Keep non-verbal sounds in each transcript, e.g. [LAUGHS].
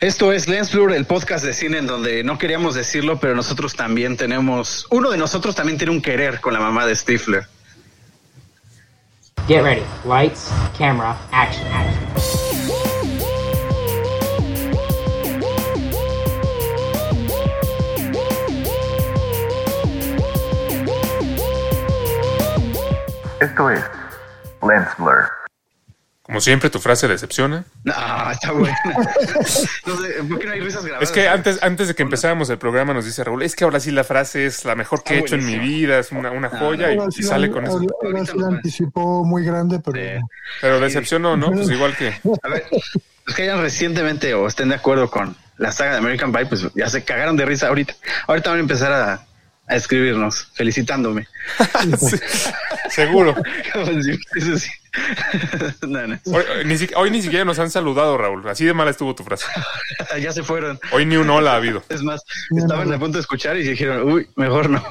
Esto es Lens Blur, el podcast de cine en donde no queríamos decirlo, pero nosotros también tenemos, uno de nosotros también tiene un querer con la mamá de Stifler. Get ready. Lights, camera, action, action. Esto es Lens Blur. Como siempre, tu frase decepciona. No, está buena. [LAUGHS] No sé, ¿por qué no hay risas grabadas? Es que antes, antes de que empezáramos el programa nos dice Raúl, es que ahora sí la frase es la mejor que he hecho en mi vida, es una, una joya y- sale con eso. ahora- ahora sí la anticipó muy grande, pero Sí. Pero decepcionó, ¿no? Pues igual que... A ver, los que hayan recientemente o estén de acuerdo con la saga de American Pie, pues ya se cagaron de risa ahorita. Ahorita van a empezar a, a escribirnos, felicitándome. [LAUGHS] Sí, seguro. [LAUGHS] No, no. Hoy, ni si- hoy ni siquiera nos han saludado, Raúl. Así de mala estuvo tu frase. [LAUGHS] Ya se fueron. Hoy ni un hola ha habido. Es más, estaban a punto de escuchar y dijeron, uy, mejor no.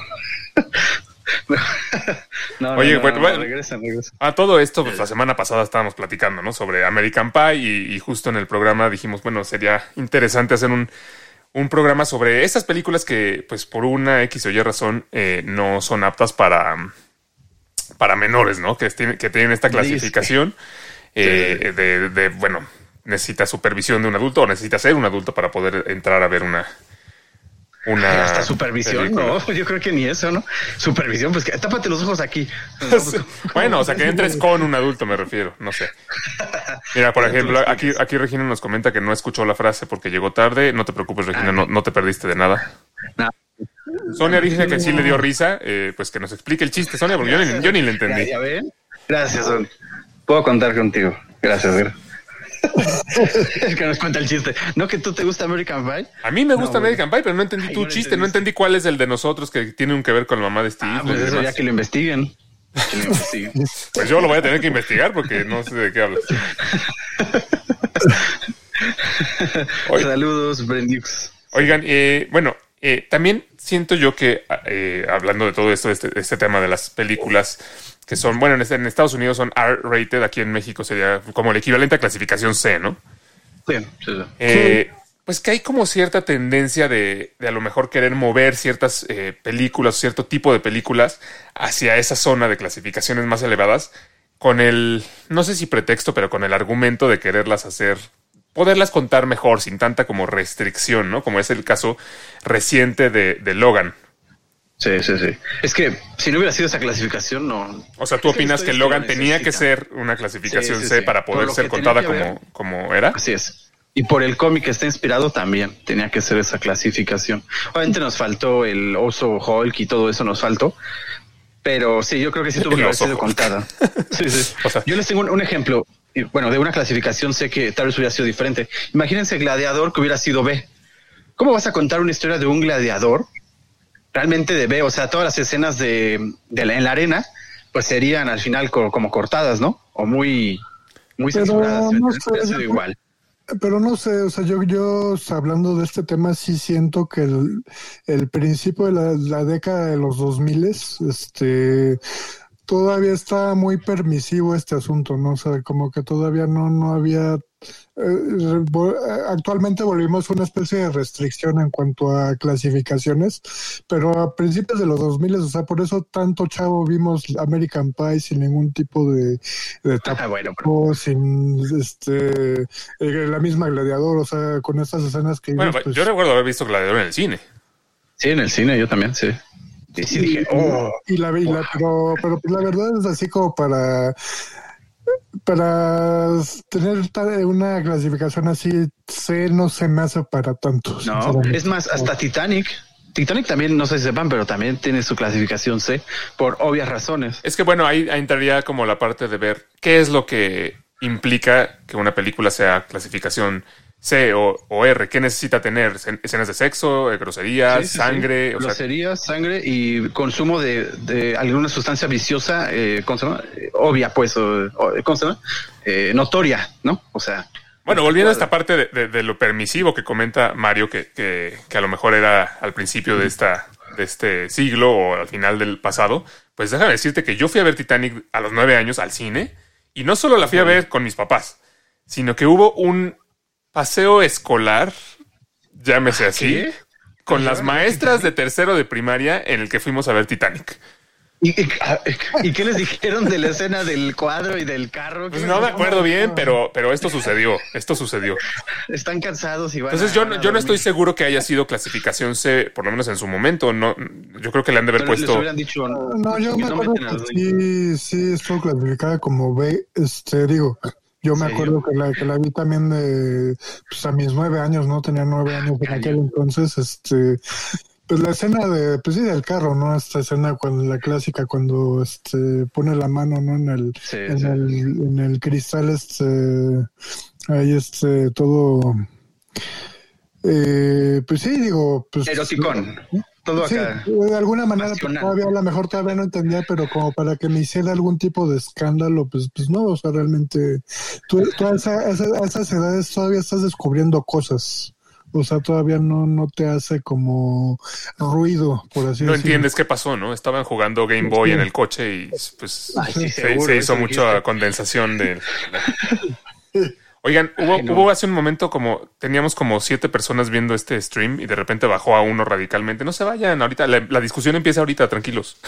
no, Oye, no, no, bueno, no, bueno. regresan, regresan. A todo esto, pues la semana pasada estábamos platicando, ¿no? Sobre American Pie y, y justo en el programa dijimos, bueno, sería interesante hacer un, un programa sobre estas películas que, pues por una X o Y razón, eh, no son aptas para, para menores, ¿no? Que, tienen- que tienen esta clasificación eh, de, de, bueno, necesita supervisión de un adulto o necesita ser un adulto para poder entrar a ver una... una [LAUGHS] Hasta supervisión, película. no, yo creo que ni eso, ¿no? Supervisión, pues que tápate los ojos aquí. [LAUGHS] Bueno, o sea, que entres con un adulto, me refiero, no sé. Mira, por ejemplo, aquí, aquí Regina nos comenta que no escuchó la frase porque llegó tarde. No te preocupes, Regina, no, no te perdiste de nada. No. Sonia dice que sí le dio risa, eh, pues que nos explique el chiste, Sonia, porque yo ni, yo ni le entendí. ya ven. Gracias, Son. Puedo contar contigo. Gracias, Vera. [LAUGHS] es que nos cuenta el chiste. ¿No que tú te gusta American Pie? A mí me gusta No, American Pie, pero no entendí Ay, tu no chiste, no entendí cuál es el de nosotros que tiene un que ver con la mamá de Steve. Ah, pues eso ya que lo investiguen. Que lo investiguen. [LAUGHS] Pues yo lo voy a tener que investigar porque no sé de qué hablas. [LAUGHS] Saludos, Brendux. Oigan, eh, bueno, eh, también siento yo que, eh, hablando de todo esto, este, este tema de las películas que son, bueno, en, este- en Estados Unidos son R-rated, aquí en México sería como el equivalente a clasificación C, ¿no? Sí, sí, sí. Eh, Pues que hay como cierta tendencia de, de a lo mejor querer mover ciertas eh, películas, cierto tipo de películas hacia esa zona de clasificaciones más elevadas, con el, no sé si pretexto, pero con el argumento de quererlas hacer, poderlas contar mejor, sin tanta como restricción, ¿no? Como es el caso reciente de, de Logan. Sí, sí, sí. Es que si no hubiera sido esa clasificación, no. O sea, ¿tú Es opinas que Logan lo tenía que ser una clasificación Sí, sí, C sí. para poder ser contada como, como era? Así es. Y por el cómic que está inspirado también tenía que ser esa clasificación. Obviamente nos faltó el oso Hulk y todo eso nos faltó. Pero sí, yo creo que sí tuvo que haber sido contada. [LAUGHS] Sí, sí. O sea- yo les tengo un, un ejemplo. Bueno, de una clasificación sé que tal vez hubiera sido diferente. Imagínense Gladiador que hubiera sido B. ¿Cómo vas a contar una historia de un gladiador realmente de B? O sea, todas las escenas de, de la, en la arena, pues serían al final co- como cortadas, ¿no? O muy, muy Pero censuradas. no sé, igual. Pero no sé, o sea, yo, yo hablando de este tema sí siento que el, el principio de la, la década de los 2000 este todavía está muy permisivo este asunto, ¿no? O sea, como que todavía no, no había eh, eh, actualmente volvimos a una especie de restricción en cuanto a clasificaciones, pero a principios de los 2000, o sea, por eso tanto chavo vimos American Pie sin ningún tipo de, de Ah, bueno, pero- o sin este eh, la misma gladiador, o sea, con estas escenas que Bueno, vimos, pues, yo recuerdo haber visto Gladiador en el cine. Sí, en el cine yo también, sí. Y sí dije, oh, y la, y la- pero, pero pues la verdad es así como para para tener una clasificación así C no se me hace para tanto. no. Es más, hasta Titanic. Titanic también, no sé si sepan, pero también tiene su clasificación C por obvias razones. Es que bueno, ahí, ahí entraría como la parte de ver qué es lo que implica que una película sea clasificación C o, o R. ¿Qué necesita tener? ¿Escen- ¿Escenas de sexo, eh, groserías, Sí, sí, sí. sangre? Sea, Groserías, sangre y consumo de, de alguna sustancia viciosa, eh, ¿cómo se llama? Eh, obvia, pues, o- o- ¿cómo se llama? Eh, notoria, ¿no? O sea. bueno, volviendo a esta parte de, de- de lo permisivo que comenta Mario, que, que- que a lo mejor era al principio de, esta, de este siglo o al final del pasado, pues déjame decirte que yo fui a ver Titanic a los nueve años al cine y no solo la fui a ver con mis papás, sino que hubo un paseo escolar, llámese así, ¿Qué? con las maestras de tercero de primaria en el que fuimos a ver Titanic. ¿Y, y- y qué les dijeron de la escena del cuadro y del carro? Pues ¿Qué no me acuerdo bien, pero, pero esto sucedió, esto sucedió. Están cansados y van Entonces a- yo, no- a yo no estoy seguro que haya sido clasificación C, por lo menos en su momento. No, yo creo que le han de haber Pero les puesto. hubieran dicho, No, yo me no acuerdo que sí, sí estuvo clasificada como B, este, digo, yo me acuerdo que la, que la vi también de, pues a mis nueve años, ¿no? Tenía nueve años en aquel entonces, este, pues la escena de, pues sí, del carro, ¿no? Esta escena cuando, la clásica cuando, este, pone la mano, ¿no? En el, Sí, en sí. el, en el cristal, este, ahí, este, todo, eh, pues sí, digo, pues. Eroticón. Todo Sí, acá. de alguna manera pues, todavía a lo mejor todavía no entendía, pero como para que me hiciera algún tipo de escándalo, pues, pues no, o sea, realmente tú, tú a, esa- a esa- a esas edades todavía estás descubriendo cosas. O sea, todavía no, no te hace como ruido, por así No decirlo. entiendes qué pasó, ¿no? Estaban jugando Game Boy en el coche y pues Ay, sí, se, seguro, se hizo mucha condensación de. [LAUGHS] Oigan, hubo, Ay, no. hubo hace un momento como teníamos como siete personas viendo este stream y de repente bajó a uno radicalmente. No se vayan, ahorita la, la discusión empieza ahorita, tranquilos.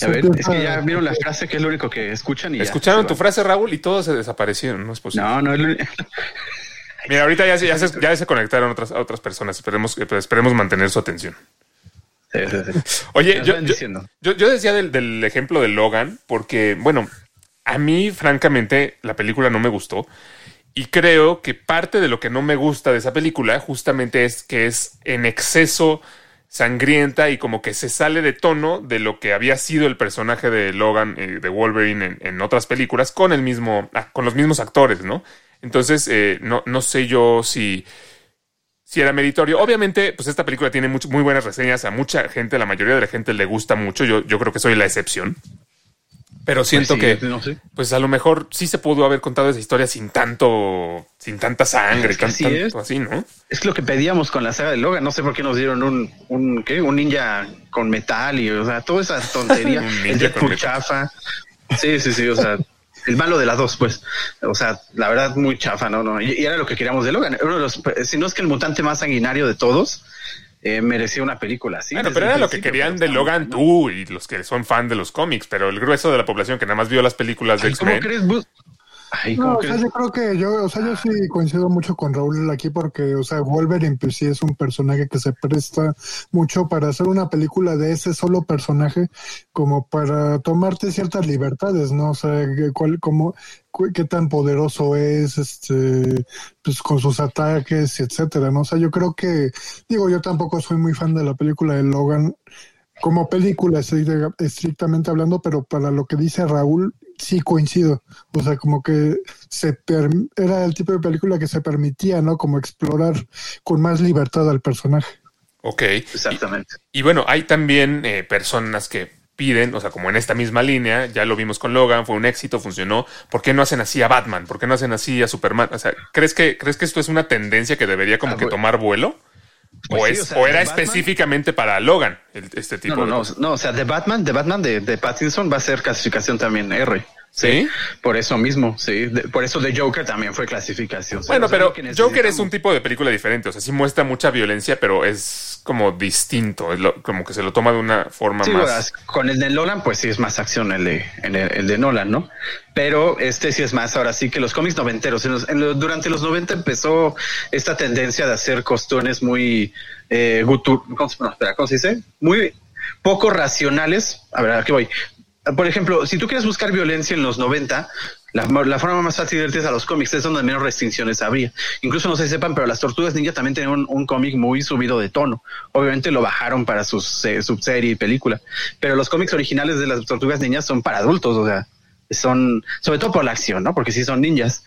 A ver, es que ya vieron la frase que es lo único que escuchan y Escucharon tu frase, Raúl, y todos se desaparecieron. No es posible. No, no es lo- [LAUGHS] Mira, ahorita ya, se- ya, se, ya se conectaron otras, a otras personas. Esperemos, esperemos mantener su atención. Sí, sí, sí. Oye, yo, yo, yo- yo decía del, del ejemplo de Logan, porque, bueno, a mí, francamente, la película no me gustó. Y creo que parte de lo que no me gusta de esa película justamente es que es en exceso sangrienta y como que se sale de tono de lo que había sido el personaje de Logan, eh, de Wolverine en, en otras películas con el mismo, ah, con los mismos actores, ¿no? Entonces, eh, no, no sé yo si, si era meritorio. Obviamente, pues esta película tiene much- muy buenas reseñas a mucha gente, la mayoría de la gente le gusta mucho. Yo, yo creo que soy la excepción. Pero siento Pues sí, que, no sé. pues a lo mejor sí se pudo haber contado esa historia sin tanto, sin tanta sangre, Es que tan- así tanto es. así, ¿no? Es lo que pedíamos con la saga de Logan. No sé por qué nos dieron un, un, ¿qué? un ninja con metal y, o sea, toda esa [LAUGHS] tontería. El Deadpool chafa. Sí, sí, sí. O sea, el malo de las dos, pues. O sea, la verdad, muy chafa, ¿no? no. Y, y era lo que queríamos de Logan. Uno de los, si no es que el mutante más sanguinario de todos, eh, merecía una película así. bueno, pero era lo que querían de Logan ¿no? tú y los que son fan de los cómics, pero el grueso de la población que nada más vio las películas de Ay, ¿Cómo X-Men. crees? Ay, ¿cómo No, o sea, yo creo que yo, o sea, yo sí coincido mucho con Raúl aquí porque, o sea, Wolverine pues sí es un personaje que se presta mucho para hacer una película de ese solo personaje, como para tomarte ciertas libertades, ¿no? O sea, cuál, cómo, qué tan poderoso es, este, pues con sus ataques, etcétera, ¿no? O sea, yo creo que, digo, yo tampoco soy muy fan de la película de Logan como película, estricta- estrictamente hablando, pero para lo que dice Raúl, sí coincido. O sea, como que se per- era el tipo de película que se permitía, ¿no? Como explorar con más libertad al personaje. Ok. Exactamente. Y bueno, hay también eh, personas que piden, o sea, como en esta misma línea, ya lo vimos con Logan, fue un éxito, funcionó. ¿Por qué no hacen así a Batman? ¿Por qué no hacen así a Superman? O sea, ¿crees que, ¿crees que esto es una tendencia que debería como Ah, que tomar vuelo? Pues ¿O, sí, es, o sea, o era Batman- específicamente para Logan el- este tipo No, no, de no, no, o sea, de Batman, de Batman de, de Pattinson va a ser clasificación también R. ¿Sí? Por eso mismo, sí. De- por eso de Joker también fue clasificación. Bueno, O sea, pero Joker es un tipo de película diferente, o sea, sí muestra mucha violencia, pero es como distinto, es lo- como que se lo toma de una forma Sí, más... verás, con el de Nolan, pues sí es más acción el de, el, el de Nolan, ¿no? Pero este sí es más, ahora sí que los cómics noventeros. En los- en lo- durante los 90 empezó esta tendencia de hacer costunes muy eh, gutur- ¿cómo se, no, espera, ¿cómo se dice? Muy poco racionales. A ver, aquí voy. Por ejemplo, si tú quieres buscar violencia en los 90, la, forma más fácil de irte es a los cómics, es donde menos restricciones habría. Incluso no si sepan, pero las Tortugas Ninja también tenían un, cómic muy subido de tono. Obviamente lo bajaron para su se- subserie y película, pero los cómics originales de las Tortugas Ninjas son para adultos, o sea, son, sobre todo por la acción, ¿no? Porque sí son ninjas.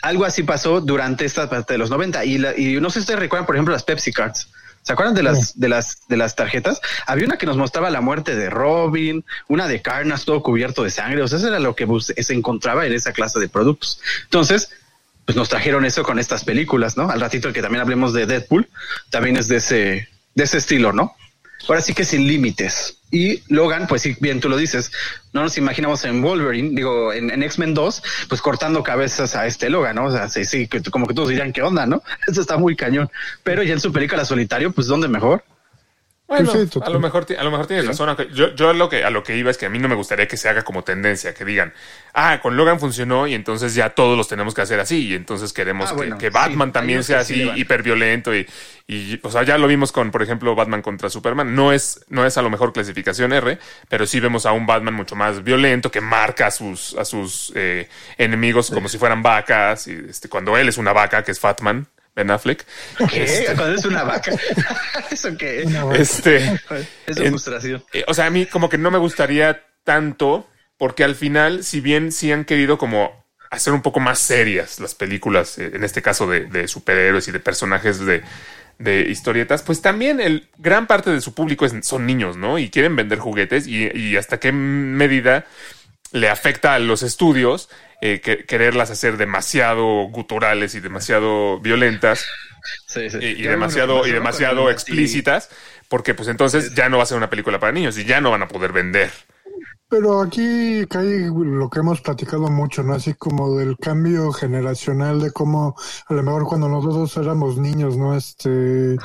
Algo así pasó durante esta parte de los 90 y, la- y no sé si ustedes recuerdan, por ejemplo, las Pepsi Cards. ¿Se acuerdan de las, de las, de las tarjetas? Había una que nos mostraba la muerte de Robin, una de Carnas todo cubierto de sangre. O sea, eso era lo que se encontraba en esa clase de productos. Entonces, pues nos trajeron eso con estas películas, ¿no? Al ratito que también hablemos de Deadpool, también es de ese, de ese estilo, ¿no? Ahora sí que sin límites. Y Logan, pues sí, bien tú lo dices, no nos imaginamos en Wolverine, digo, en, en X-Men 2, pues cortando cabezas a este Logan, ¿no? O sea, sí, sí, que, como que todos dirían, ¿qué onda, no? [LAUGHS] Eso está muy cañón. Pero ya en su película solitario, pues ¿dónde mejor? Bueno, a lo mejor, a lo mejor tienes razón. Yo, yo a lo que a lo que iba es que a mí no me gustaría que se haga como tendencia, que digan, ah, con Logan funcionó y entonces ya todos los tenemos que hacer así y entonces queremos Ah, que, bueno, que sí, Batman también sea sí así hiperviolento y, y o sea ya lo vimos con por ejemplo Batman contra Superman. No es no es a lo mejor clasificación R, pero sí vemos a un Batman mucho más violento que marca a sus a sus eh, enemigos como si fueran vacas y este cuando él es una vaca que es Fatman Ben Affleck. ¿Qué? Cuando es una vaca. [LAUGHS] [LAUGHS] ¿Eso qué? Una. Este Es En- frustración. Eh, o sea, a mí como que no me gustaría tanto, porque al final, si bien sí han querido como hacer un poco más serias las películas, eh, en este caso de, de superhéroes y de personajes de, de historietas, pues también el gran parte de su público es- son niños, ¿no? Y quieren vender juguetes y, y hasta qué medida le afecta a los estudios eh, que- quererlas hacer demasiado guturales y demasiado violentas Sí, sí. y, demasiado, y demasiado explícitas, porque pues entonces ya no va a ser una película para niños y ya no van a poder vender. Pero aquí cae lo que hemos platicado mucho, ¿no? Así como del cambio generacional, de cómo a lo mejor cuando nosotros éramos niños, ¿no? Este,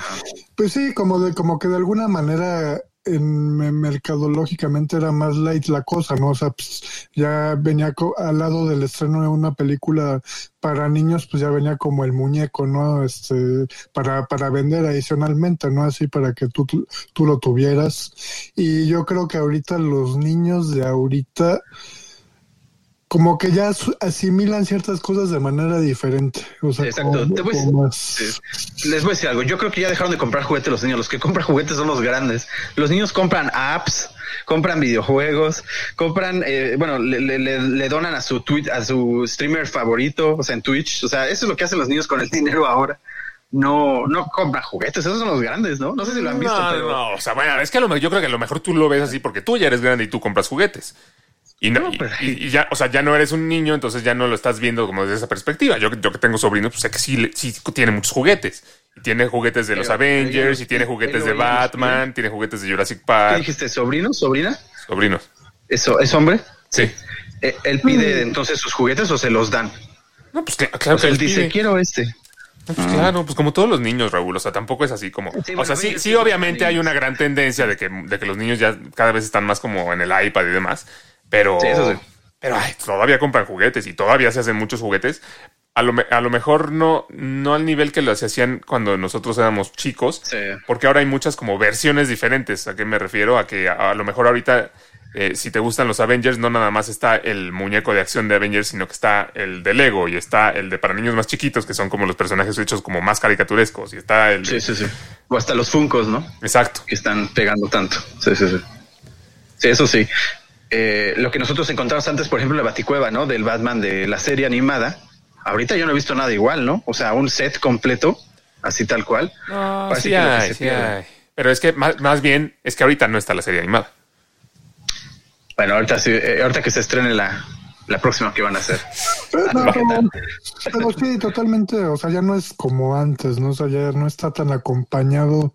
pues sí, como de, como que de alguna manera en, me- mercadológicamente era más light la cosa, ¿no? O sea, pues, ya venía al lado del estreno de una película para niños, pues ya venía como el muñeco, ¿no? Este, para, para vender adicionalmente, ¿no? Así para que tú, tú lo tuvieras. Y yo creo que ahorita los niños de ahorita como que ya asimilan ciertas cosas de manera diferente. O sea, Exacto. como- Te voy como más-. Les voy a decir algo. Yo creo que ya dejaron de comprar juguetes los niños. Los que compran juguetes son los grandes. Los niños compran apps, compran videojuegos, compran, eh, bueno, le, le- le- le donan a su tweet, a su streamer favorito, o sea, en Twitch. O sea, eso es lo que hacen los niños con el [LAUGHS] dinero ahora. No, no compran juguetes. Esos son los grandes, ¿no? No sé si lo han visto, no, pero no, o sea, bueno, es que a lo mejor, yo creo que a lo mejor tú lo ves así porque tú ya eres grande y tú compras juguetes. Y, no, No, y- pero- y- y ya, o sea, ya no eres un niño, entonces ya no lo estás viendo como desde esa perspectiva. Yo, yo que tengo sobrinos, pues sé que sí, le- sí tiene muchos juguetes. Y tiene juguetes de los Avengers, y tiene juguetes de Batman, tiene juguetes de Jurassic ¿qué Park. dijiste? ¿Sobrino? ¿Sobrina? Sobrinos. ¿Eso es hombre? Sí. Eh, ¿Él pide entonces sus juguetes o se los dan? No, pues cl- claro O sea, que él dice, pide. quiero este. No, pues claro, pues como todos los niños, Raúl. O sea, tampoco es así como. Sí, o bueno, sea, sí, sí, obviamente hay una gran tendencia de que, de que los niños ya cada vez están más como en el iPad y demás. Pero. Sí, eso sí. Pero ay, todavía compran juguetes y todavía se hacen muchos juguetes. A lo, a lo mejor no, no al nivel que lo se hacían cuando nosotros éramos chicos. Sí. Porque ahora hay muchas como versiones diferentes. ¿A qué me refiero? A que a, a lo mejor ahorita, eh, si te gustan los Avengers, no nada más está el muñeco de acción de Avengers, sino que está el de Lego y está el de para niños más chiquitos, que son como los personajes hechos como más caricaturescos. Y está el. Sí, sí, sí. O hasta los Funcos, ¿no? Exacto. que están pegando tanto. Sí, sí, sí. Sí, eso sí. Eh, lo que nosotros encontramos antes, por ejemplo, la Baticueva, ¿no? Del Batman de la serie animada. Ahorita yo no he visto nada igual, ¿no? O sea, un set completo, así tal cual. No, sí que que sí hay. Pero es que más, más bien es que ahorita no está la serie animada. Bueno, ahorita sí, eh, ahorita que se estrene la, la próxima que van a hacer. Pero, Ah, ¿qué tal? pero sí, totalmente, o sea, ya no es como antes, ¿no? O sea, ya no está tan acompañado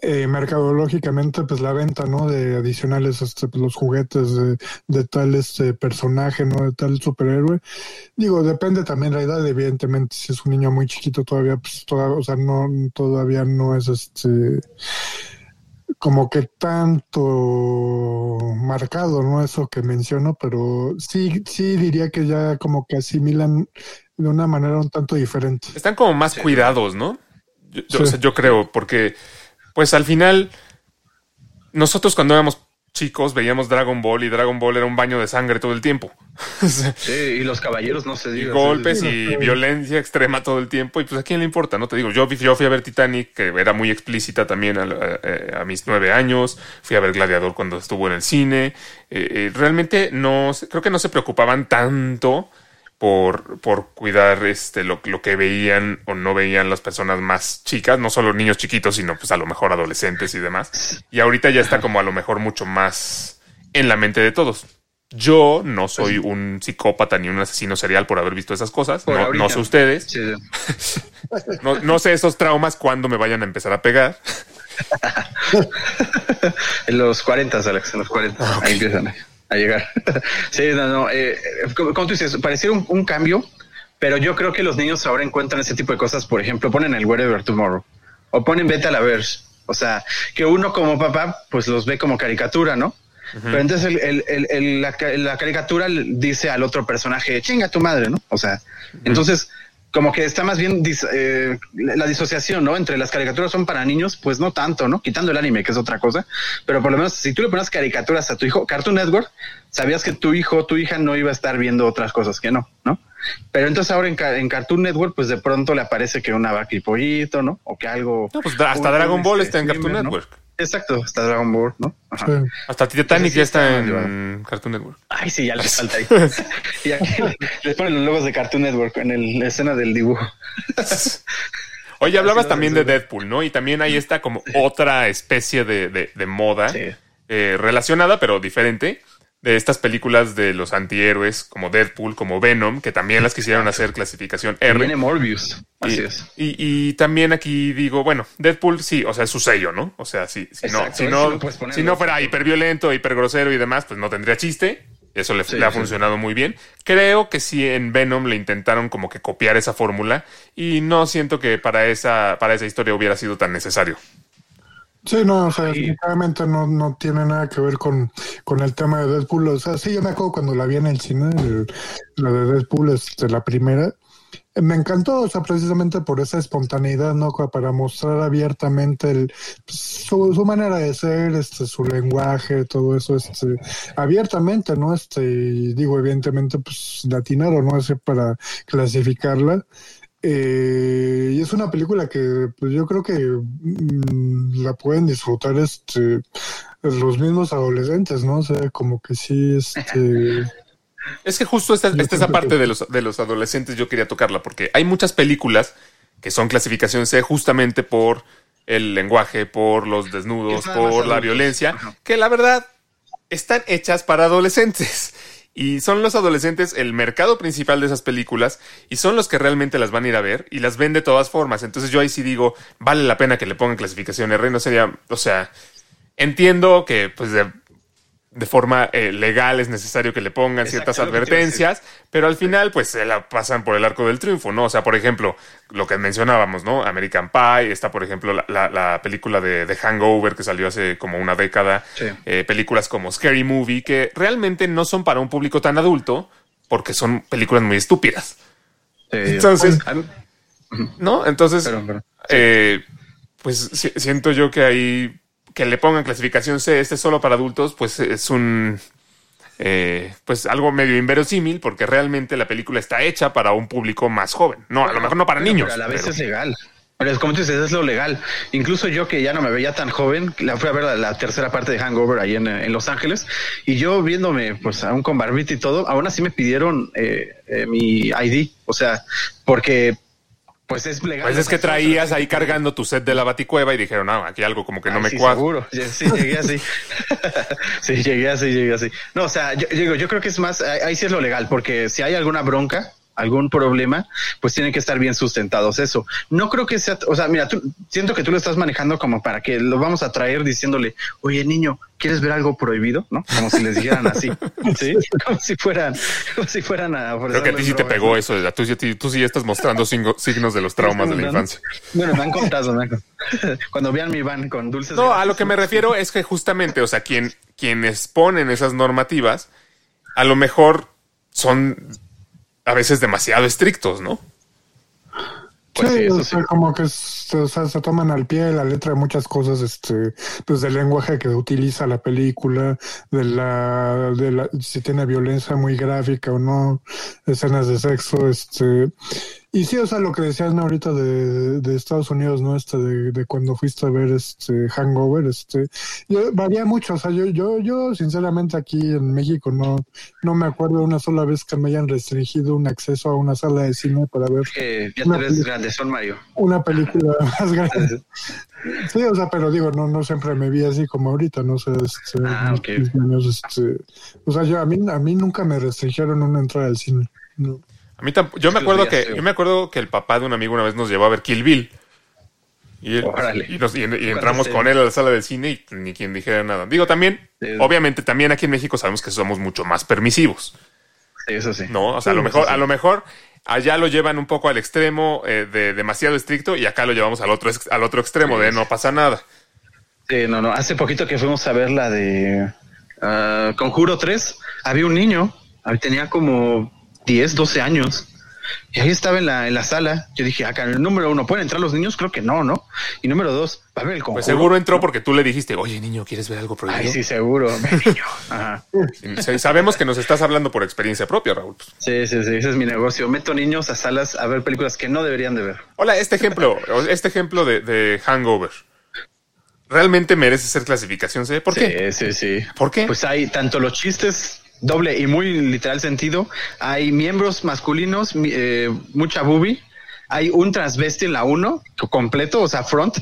eh, mercadológicamente, pues la venta, ¿no? De adicionales, este, pues, los juguetes de, de tal este personaje, ¿no? De tal superhéroe. Digo, depende también la edad, evidentemente, si es un niño muy chiquito todavía, pues todavía, o sea, no, todavía no es este como que tanto marcado, ¿no? Eso que menciono, pero sí, sí diría que ya como que asimilan de una manera un tanto diferente. Están como más cuidados, ¿no? Yo, yo- Sí. o sea, yo creo, porque pues al final nosotros cuando éramos chicos veíamos Dragon Ball y Dragon Ball era un baño de sangre todo el tiempo. [LAUGHS] Sí, y los caballeros no se y diga. golpes Sí, y violencia extrema todo el tiempo. Y pues a quién le importa, ¿no? Te digo, yo, fui a ver Titanic, que era muy explícita también a, a- a mis nueve años. Fui a ver Gladiador cuando estuvo en el cine. Eh, eh, realmente no, creo que no se preocupaban tanto por, por cuidar este lo, lo que veían o no veían las personas más chicas, no solo niños chiquitos, sino pues a lo mejor adolescentes y demás. Y ahorita ya está como a lo mejor mucho más en la mente de todos. Yo no soy un psicópata ni un asesino serial por haber visto esas cosas. No, sé ustedes. Sí, sí. [LAUGHS] No, no sé esos traumas cuándo me vayan a empezar a pegar. [LAUGHS] en los 40, Alex, en los 40. Ahí empiezan a, llegar. [LAUGHS] sí, no, no. Eh, como, tú dices, pareciera un, un cambio, pero yo creo que los niños ahora encuentran ese tipo de cosas. Por ejemplo, ponen el Wherever Tomorrow o ponen Vete a la Verge. O sea, que uno como papá, pues los ve como caricatura, ¿no? Pero entonces el, el- el- la, la caricatura dice al otro personaje, chinga tu madre, ¿no? O sea, entonces como que está más bien dis- eh, la disociación, ¿no? Entre las caricaturas son para niños, pues no tanto, ¿no? Quitando el anime, que es otra cosa, pero por lo menos si tú le pones caricaturas a tu hijo, Cartoon Network, sabías que tu hijo tu hija no iba a estar viendo otras cosas que no, ¿no? Pero entonces ahora en, en Cartoon Network, pues de pronto le aparece que una vaca y pollito, ¿no? O que algo... No, pues hasta un- Dragon Ball este, está en Cartoon ¿no? Exacto, está Dragon Ball, ¿no? Ajá. Sí. Hasta Titanic sí ya está está en Cartoon Network. Ay, sí, ya les [LAUGHS] falta ahí. y aquí les ponen los logos de Cartoon Network en el- la escena del dibujo. [LAUGHS] Oye, hablabas no, también de. Deadpool, ¿no? Y también ahí está como otra especie de, de- de moda Sí. eh, relacionada, pero diferente, de estas películas de los antihéroes como Deadpool, como Venom, que también las quisieron hacer clasificación R. viene Morbius. Así y, es. y- y también aquí digo, bueno, Deadpool sí, o sea, es su sello, ¿no? O sea, sí, si, no, Exacto, si, no, si no fuera hiperviolento, hipergrosero y demás, pues no tendría chiste. Eso le, Sí, le ha sí. funcionado muy bien. Creo que sí en Venom le intentaron como que copiar esa fórmula y no siento que para esa, para esa historia hubiera sido tan necesario. Sí, no, o sea, Ay. definitivamente no, no tiene nada que ver con, con el tema de Deadpool. O sea, sí, yo me acuerdo cuando la vi en el cine, el- la de Deadpool, este, la primera. Me encantó, o sea, precisamente por esa espontaneidad, ¿no? Para mostrar abiertamente el, pues, su, su manera de ser, este, su lenguaje, todo eso, este, abiertamente, ¿no? Este, y digo, evidentemente, pues, latinado, ¿no? Así para clasificarla. Eh, y es una película que pues, yo creo que mm, la pueden disfrutar este los mismos adolescentes, ¿no? O sea, como que sí, este... [LAUGHS] Es que justo esta, esta esa parte que- de los, de los adolescentes yo quería tocarla, porque hay muchas películas que son clasificación C justamente por el lenguaje, por los desnudos, por la violencia, Ajá. que la verdad están hechas para adolescentes. Y son los adolescentes el mercado principal de esas películas y son los que realmente las van a ir a ver y las ven de todas formas. Entonces yo ahí sí digo, vale la pena que le pongan clasificación R, no sería, o sea, entiendo que pues de forma eh, legal es necesario que le pongan Exacto, ciertas advertencias, pero al final pues se la pasan por el arco del triunfo, ¿no? O sea, por ejemplo, lo que mencionábamos, ¿no? American Pie, está por ejemplo la, la- la película de, de Hangover que salió hace como una década, Sí. eh, películas como Scary Movie que realmente no son para un público tan adulto porque son películas muy estúpidas, Sí, Entonces- ¿no? Entonces, eh, pues si- siento yo que ahí que le pongan clasificación C, este es solo para adultos, pues es un eh, pues algo medio inverosímil porque realmente la película está hecha para un público más joven. No, a lo mejor no para niños. Pero a la vez pero- es legal. Pero es como tú dices, es lo legal. Incluso yo que ya no me veía tan joven, la fui a ver la, la tercera parte de Hangover ahí en, en Los Ángeles y yo viéndome pues aún con barbita y todo, aún así me pidieron eh, eh, mi ID. O sea, porque pues es legal. Pues es que traías ahí cargando tu set de la baticueva y dijeron, no, aquí algo como que no Ay, me sí, cuadra. Seguro, Sí, llegué así. [LAUGHS] sí, llegué así, llegué así. No, o sea, yo, digo, yo creo que es más, ahí sí es lo legal, porque si hay alguna bronca, algún problema, pues tienen que estar bien sustentados eso. No creo que sea, o sea, mira, tú, siento que tú lo estás manejando como para que lo vamos a traer diciéndole, oye niño, ¿quieres ver algo prohibido? ¿No? Como si les dijeran así, [LAUGHS] ¿sí? Como si fueran, como si fueran a Creo que a ti sí te pegó eso. Tú, sí- tú sí ya estás mostrando signos de los traumas de la infancia. Bueno, me han contado, me han contado. [LAUGHS] Cuando vean mi van con dulces. No, a lo que me refiero es que justamente, o sea, quien, quienes ponen esas normativas, a lo mejor son a veces demasiado estrictos, ¿no? Pues sí, o sea, como que s- o sea, se toman al pie de la letra de muchas cosas, este, pues del lenguaje que utiliza la película, de la, de la, si tiene violencia muy gráfica o no, escenas de sexo, este, y sí, o sea, lo que decías ¿no? ahorita de, de Estados Unidos, ¿no? Este, de, de cuando fuiste a ver este Hangover, este, yo, varía mucho, o sea, yo, yo, yo sinceramente aquí en México no, no me acuerdo una sola vez que me hayan restringido un acceso a una sala de cine para ver que ya Una te ves película. grande, son Mario. una película [LAUGHS] más grande. Sí, o sea, pero digo, no, no siempre me vi así como ahorita, no sé, este, Ah, unos ok. 15 años, este, o sea, yo, a mí, a mí nunca me restringieron una entrada al cine. No. A mí tampoco. Yo me acuerdo que yo me acuerdo que el papá de un amigo una vez nos llevó a ver Kill Bill Y, él- Órale. y nos- y- y entramos con él a la sala del cine y ni quien dijera nada. Digo, también, Sí. obviamente, también aquí en México sabemos que somos mucho más permisivos, Sí, eso sí. ¿no? O sea, a lo mejor, a lo mejor allá lo llevan un poco al extremo eh, de demasiado estricto y acá lo llevamos al otro, al otro extremo de no pasa nada. Sí, no, no. Hace poquito que fuimos a ver la de ah, Conjuro 3, había un niño, tenía como 10, 12 años. Y ahí estaba en la, en la sala. Yo dije, acá, el número uno, ¿pueden entrar los niños? Creo que no, ¿no? Y número dos, va a ver el conjuro. Pues seguro entró porque tú le dijiste, oye niño, ¿quieres ver algo prohibido? Ay, sí, seguro. Niño. [LAUGHS] Ajá. Sabemos que nos estás hablando por experiencia propia, Raúl. Sí, sí, sí, ese es mi negocio. Meto niños a salas a ver películas que no deberían de ver. Hola, este ejemplo, este ejemplo de, de Hangover, ¿realmente merece ser clasificación C? ¿Por qué? Sí, sí, sí. ¿Por qué? Pues hay tanto los chistes doble y muy literal sentido, hay miembros masculinos, eh, mucha boobie, hay un transvesti en la 1 completo, o sea, front.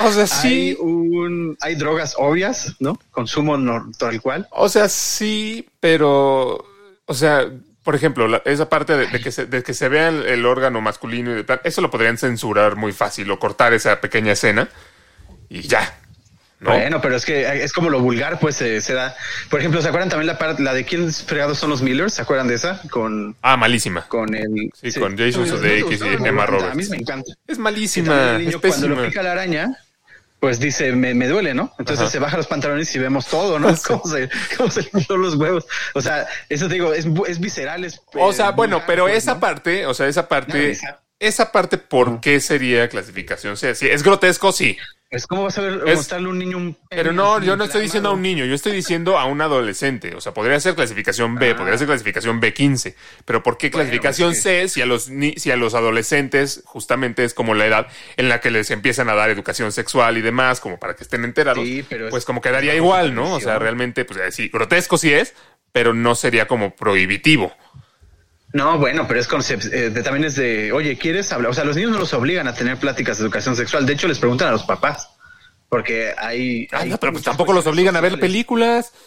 O sea, [LAUGHS] Hay sí, un hay drogas obvias, ¿no? Consumo no, tal cual. o sea, sí, pero, o sea, por ejemplo, la- esa parte de, de que se, de que se vea el, el órgano masculino y de tal, eso lo podrían censurar muy fácil o cortar esa pequeña escena y ya. ¿No? Bueno, pero es que es como lo vulgar, pues se, se da. Por ejemplo, ¿se acuerdan también la parte, la de quién fregados son los Millers? ¿Se acuerdan de esa? Con, Ah, malísima. con el. Sí, con Jason Sudeikis y Emma encanta, A Roberts. mí me encanta. Es malísima, niño es cuando lo pica la araña, pues dice, me, me duele, ¿no? Entonces Ajá. se baja los pantalones y vemos todo, ¿no? [LAUGHS] Cómo se, cómo se los huevos. O sea, eso te digo, es, es visceral, es... O eh, sea, bueno, vulgar, pero pues, esa parte, o sea, esa parte, risa. esa parte, ¿por qué sería clasificación C? Sí, es grotesco, sí. Es como vas a ver, Es- mostrarle a un niño un... Pero no, yo no estoy diciendo a un niño, yo estoy diciendo a un adolescente. O sea, podría ser clasificación B, Ah. podría ser clasificación B15. Pero ¿por qué clasificación C si a los ni- si a los adolescentes justamente es como la edad en la que les empiezan a dar educación sexual y demás, como para que estén enterados? Sí, pero es- pues como quedaría igual, ¿no? O sea, realmente, pues eh, sí, grotesco sí es, pero no sería como prohibitivo. No, bueno, pero es concept, eh, de- también es de, oye, ¿quieres hablar? O sea, los niños no los obligan a tener pláticas de educación sexual. De hecho, les preguntan a los papás. Porque hay... Ah, hay no, pero pues tampoco los obligan a ver películas. [LAUGHS]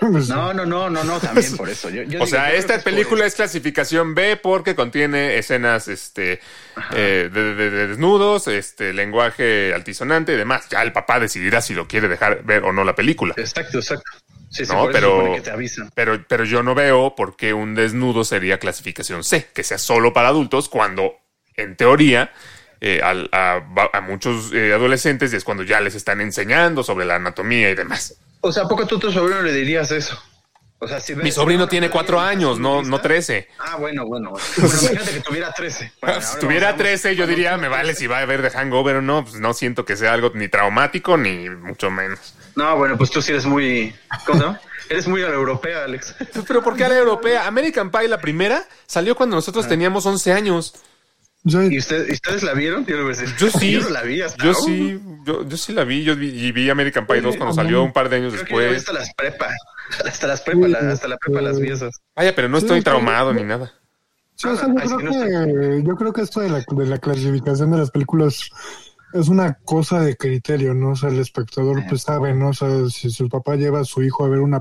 No, no, no, no, no, también por eso. Yo- yo O digo, sea, esta película es clasificación B porque contiene escenas este, eh, de, de- de desnudos, este, lenguaje altisonante y demás. Ya el papá decidirá si lo quiere dejar ver o no la película. Exacto, exacto. Sí, sí, No, pero- supone que te avisan. Pero, pero yo no veo por qué un desnudo sería clasificación C, que sea solo para adultos, cuando en teoría eh, a, a muchos eh, adolescentes es cuando ya les están enseñando sobre la anatomía y demás. O sea, ¿a poco tú a tu sobrino le dirías eso? O sea, si Mi sobrino tiene cuatro años, no, no trece. Ah, bueno, bueno. Bueno, Bueno, imagínate que tuviera 13. [LAUGHS] Bueno, si tuviera 13, yo diría, me vale si va a ver de hangover o no. Pues no siento que sea algo ni traumático ni mucho menos. No, bueno, pues tú sí eres muy... ¿Cómo se llama? Eres muy a la europea, Alex. Pero ¿por qué a la europea? American Pie, la primera, salió cuando nosotros teníamos 11 años. yo- ¿Y, usted- ¿y ustedes la vieron? Yo. Yo [LAUGHS] sí. Yo no la vi hasta Yo sí, yo, yo sí la vi. Yo vi, y vi American Pie 2 cuando salió un par de años Creo que yo vi después. hasta las prepa. [LAUGHS] Hasta las prepa, la- hasta la prepa las vi esas. Vaya, pero no estoy sí. traumado ni nada. Sí, o sea, yo, Ay, sí, creo que, yo creo que esto de la, de la clasificación de las películas es una cosa de criterio, ¿no? O sea, el espectador pues sabe, ¿no? O sea, si su papá lleva a su hijo a ver un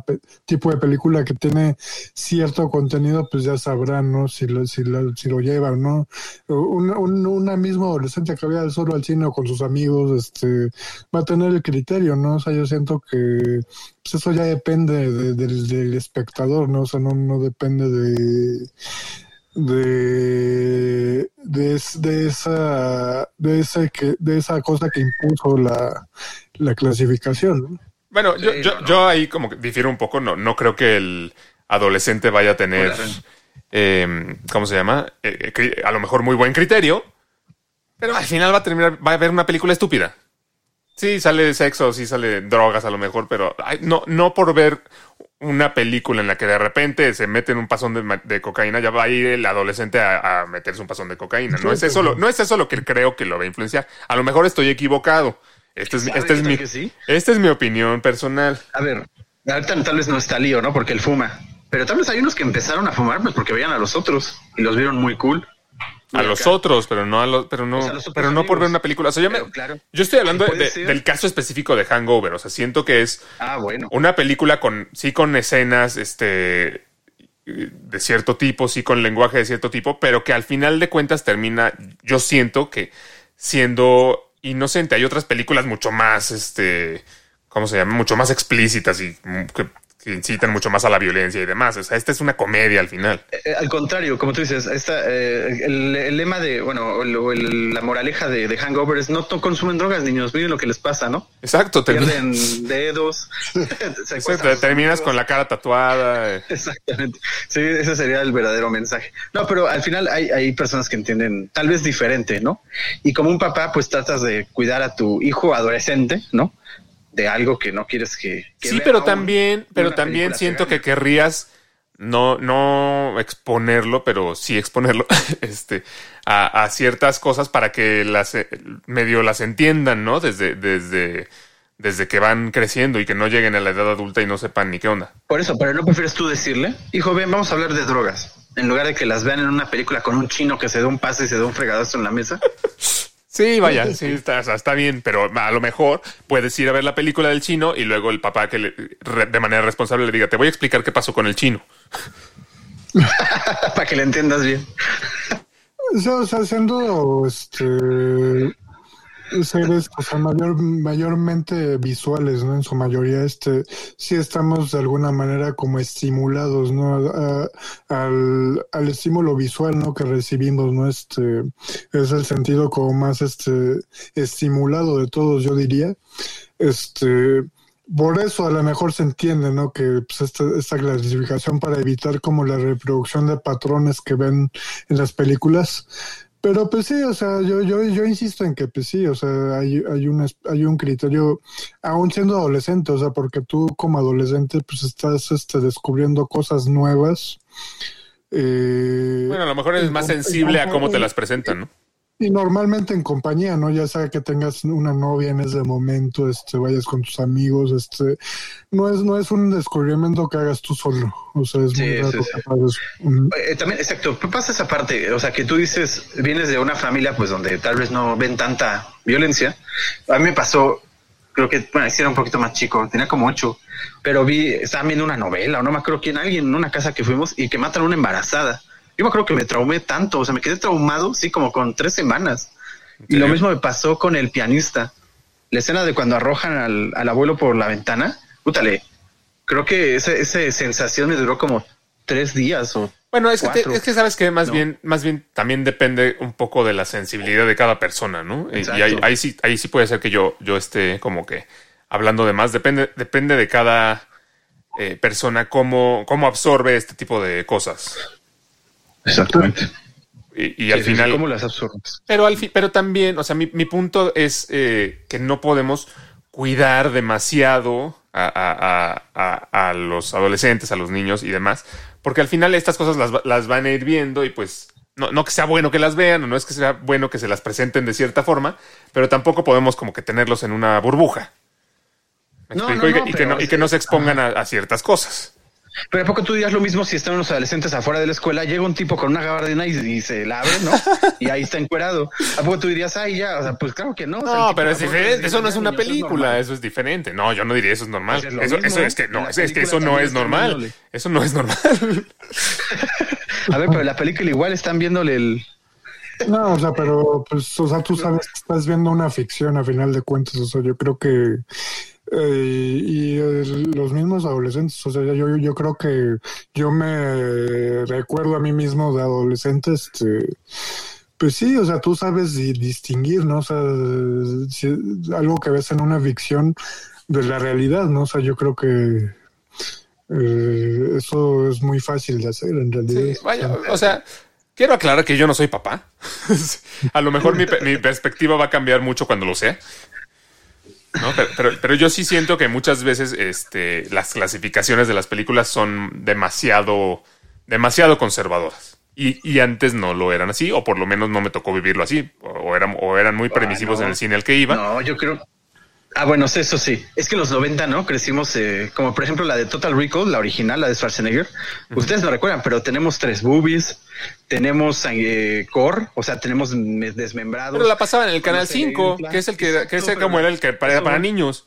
tipo de película que tiene cierto contenido, pues ya sabrá, ¿no? Si lo, si lo, si lo lleva no. Un, un- una misma adolescente que vaya solo al cine o con sus amigos, este, va a tener el criterio, ¿no? O sea, yo siento que pues eso ya depende de- del, del espectador, ¿no? O sea, no, no depende de de, de, es- de esa de ese que de esa cosa que impuso la, la clasificación ¿no? Bueno, yo, Sí, yo, no, no. yo ahí como que difiero un poco. No, no creo que el adolescente vaya a tener, eh, ¿cómo se llama? Eh, eh, a lo mejor muy buen criterio, pero al final va a terminar, va a ver una película estúpida. Sí, sale sexo, sí sale drogas a lo mejor, pero ay, no, no por ver una película en la que de repente se mete en un pasón de, ma- de cocaína, ya va a ir el adolescente a, a meterse un pasón de cocaína. No es, eso lo, no es eso lo que creo que lo va a influenciar. A lo mejor estoy equivocado. Este es, mi- ¿Sabe este es mi, sí? esta es mi opinión personal. A ver, ahorita tal vez no está lío, ¿no? Porque él fuma. Pero tal vez hay unos que empezaron a fumar pues porque veían a los otros y los vieron muy cool. A los otros, pero no a los, pero no, los pero no por ver una película. O sea, yo, me- claro. yo estoy hablando de- del caso específico de Hangover. O sea, siento que es Ah, bueno. una película con, sí con escenas, este, de cierto tipo, sí con lenguaje de cierto tipo, pero que al final de cuentas termina, yo siento que siendo inocente. Hay otras películas mucho más, este, ¿cómo se llama? Mucho más explícitas y que, que incitan mucho más a la violencia y demás. O sea, esta es una comedia al final. Eh, al contrario, como tú dices, esta, eh, el, el lema de, bueno, el- el- la moraleja de, de Hangover es no consumen drogas, niños, miren lo que les pasa, ¿no? Exacto, termina- Pierden [LAUGHS] dedos. [LAUGHS] se te- terminas con la cara tatuada. eh. Exactamente. Sí, ese sería el verdadero mensaje. No, pero al final hay, hay personas que entienden tal vez diferente, ¿no? Y como un papá, pues tratas de cuidar a tu hijo adolescente, ¿no? De algo que no quieres que... que Sí, vea pero también, pero también siento que querrías no, no exponerlo, pero sí exponerlo, [LAUGHS] este, a, a ciertas cosas para que las eh, medio las entiendan, ¿no? Desde, desde, desde que van creciendo y que no lleguen a la edad adulta y no sepan ni qué onda. Por eso, pero ¿no prefieres tú decirle? Hijo, ven, vamos a hablar de drogas. En lugar de que las vean en una película con un chino que se da un pase y se da un fregadazo en la mesa. [LAUGHS] Sí, [LAUGHS] vaya, sí, está, o sea, está bien, pero a lo mejor puedes ir a ver la película del chino y luego el papá que le- re- de manera responsable le diga, te voy a explicar qué pasó con el chino. [LAUGHS] para que le entiendas bien. O sea, o sea, siendo este seres o sea, mayor, mayormente visuales, ¿no? En su mayoría, este, sí estamos de alguna manera como estimulados, ¿no? A- al, al estímulo visual, ¿no? Que recibimos, ¿no? Este, es el sentido como más, este, estimulado de todos, yo diría. Este, por eso a lo mejor se entiende, ¿no? Que pues, esta, esta clasificación para evitar como la reproducción de patrones que ven en las películas. Pero pues sí, o sea, yo, yo, yo insisto en que pues sí, o sea, hay, hay, un, hay un criterio, aún siendo adolescente, o sea, porque tú como adolescente pues estás este, descubriendo cosas nuevas. eh, Bueno, a lo mejor es en más sensible a cómo te las presentan, ¿no? Y normalmente en compañía, ¿no? Ya sea que tengas una novia en ese momento, este, vayas con tus amigos, este, no es, no es un descubrimiento que hagas tú solo, o sea, es Sí, muy sí, raro sí. que pases un- Eh, también, exacto, pasa esa parte, o sea, que tú dices, vienes de una familia pues donde tal vez no ven tanta violencia. A mí me pasó, creo que, bueno, sí era un poquito más chico, tenía como ocho, pero vi, estaba viendo una novela, o no me acuerdo quién, alguien en una casa que fuimos y que matan a una embarazada. Yo me acuerdo que me traumé tanto, o sea, me quedé traumado, sí, como con tres semanas. Y lo mismo me pasó con el pianista. La escena de cuando arrojan al, al abuelo por la ventana, pútale, creo que esa, esa sensación me duró como tres días o Bueno, es que, te- es que sabes que más No. bien, más bien también depende un poco de la sensibilidad de cada persona, ¿no? Y- Y Exacto. ahí, ahí sí, ahí sí puede ser que yo, yo esté como que hablando de más. Depende, depende de cada eh, persona cómo, cómo absorbe este tipo de cosas. Exactamente. Y, y al final. ¿Cómo las absorbes? Pero al fin, pero también, o sea, mi, mi punto es eh, que no podemos cuidar demasiado a, a- a- a- a los adolescentes, a los niños y demás, porque al final estas cosas las, las van a ir viendo y pues no, no que sea bueno que las vean o no es que sea bueno que se las presenten de cierta forma, pero tampoco podemos como que tenerlos en una burbuja. ¿Me No, explico? no, y, que, no, y que y que no se expongan a, a ciertas cosas. Pero ¿a poco tú dirías lo mismo si están unos adolescentes afuera de la escuela? Llega un tipo con una gabardina y, y se la abre, ¿no? y ahí está encuerado. ¿A poco tú dirías, ay, ya? O sea, pues claro que no. O sea, el No, pero es diferente. Eso no es 16 una años, eso es película, eso es diferente. No, yo no diría eso es normal. Pues es eso, mismo. eso es que no, es, es que eso no es normal. viéndole. Eso no es normal. [LAUGHS] A ver, pero la película igual están viéndole el... No, o sea, pero pues, o sea, tú sabes que estás viendo una ficción a final de cuentas, o sea, yo creo que eh, y eh, los mismos adolescentes, o sea, yo, yo creo que yo me recuerdo a mí mismo de adolescente, este, pues sí, o sea, tú sabes di- distinguir, ¿no? O sea, algo que ves en una ficción de la realidad, ¿no? O sea, yo creo que eh, eso es muy fácil de hacer en realidad. Vaya, o sea, quiero aclarar que yo no soy papá. [LAUGHS] a lo mejor mi, mi perspectiva va a cambiar mucho cuando lo sea. ¿No? Pero, pero, pero yo sí siento que muchas veces este, las clasificaciones de las películas son demasiado, demasiado conservadoras. Y, y antes no lo eran así, o por lo menos no me tocó vivirlo así, o, eran, o eran muy permisivos no. en el cine al que iba. No, yo creo... Ah, bueno, eso sí. Es que en los 90, ¿no? Crecimos, eh, como por ejemplo la de Total Recall, la original, la de Schwarzenegger. Ustedes no recuerdan, pero tenemos tres boobies, tenemos eh, core, o sea, tenemos me- desmembrados. Pero la pasaban en el Canal Cuando se 5, infla. que es el que, que Exacto, ese como era el que para, eso para niños.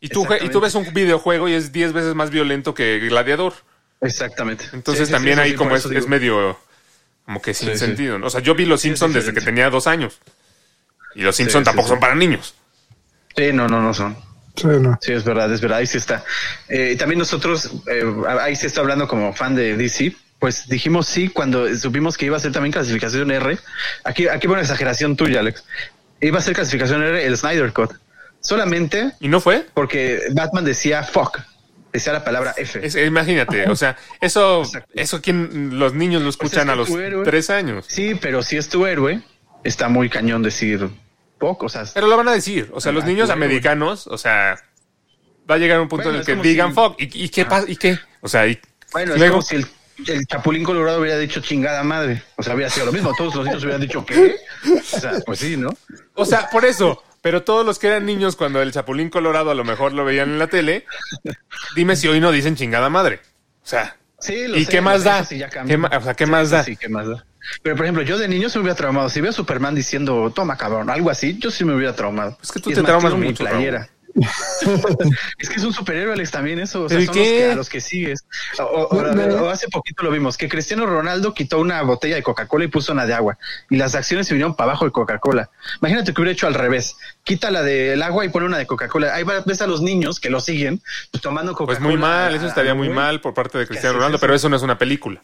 Y tú, y tú ves un videojuego y es 10 veces más violento que Gladiador. Exactamente. Entonces Sí, sí, también sí, ahí sí, como es, es medio como que sin Sí, sí. sentido. ¿no? O sea, yo vi Los Sí, es Simpsons desde que tenía dos años. Y los Simpsons Sí, tampoco sí, son sí. para niños. Sí, no, no, no son. Sí, no. Sí, es verdad, es verdad, ahí sí está. Eh, también nosotros, eh, ahí se está hablando como fan de DC, pues dijimos sí cuando supimos que iba a ser también clasificación R. Aquí, aquí una exageración tuya, Alex. Iba a ser clasificación R el Snyder Cut. Solamente ¿Y no fue? porque Batman decía fuck, decía la palabra F. Es- imagínate, o sea, [LAUGHS] eso, Exacto. eso quien los niños lo Pues escuchan es a los tres años. Sí, pero si es tu héroe, está muy cañón decir fuck, o sea, Pero lo van a decir. O sea, los Ah, niños americanos, o sea, va a llegar un punto Bueno, en el es que digan si- fuck. ¿Y, y qué pasa? ¿Y qué? O sea, y Bueno, es luego, como si el, el Chapulín Colorado hubiera dicho chingada madre. O sea, hubiera sido lo mismo. Todos los niños hubieran dicho ¿qué? O sea, pues sí, ¿no? o sea, por eso. Pero todos los que eran niños cuando el Chapulín Colorado a lo mejor lo veían en la tele, dime si hoy no dicen chingada madre. O sea, Sí, lo ¿Y sé, qué más da? sí. ¿Qué o sea, ¿qué Sí, más da? Sí, ¿qué más da? Pero, por ejemplo, yo de niño se me hubiera traumado. Si veo a Superman diciendo, toma, cabrón, algo así, yo sí me hubiera traumado. Es que tú Y te traumas mucho, playera. [LAUGHS] es que es un superhéroe, Alex, también eso. O sea, ¿Pero y son los que, a los que sigues. O, o hace poquito lo vimos, que Cristiano Ronaldo quitó una botella de Coca-Cola y puso una de agua. Y las acciones se vinieron para abajo de Coca-Cola. Imagínate que hubiera hecho al revés. Quita la del agua y pone una de Coca-Cola. Ahí ves a los niños que lo siguen pues, tomando Coca-Cola. pues muy mal, eso estaría muy mal por parte de Cristiano Ronaldo, eso? pero eso no es una película.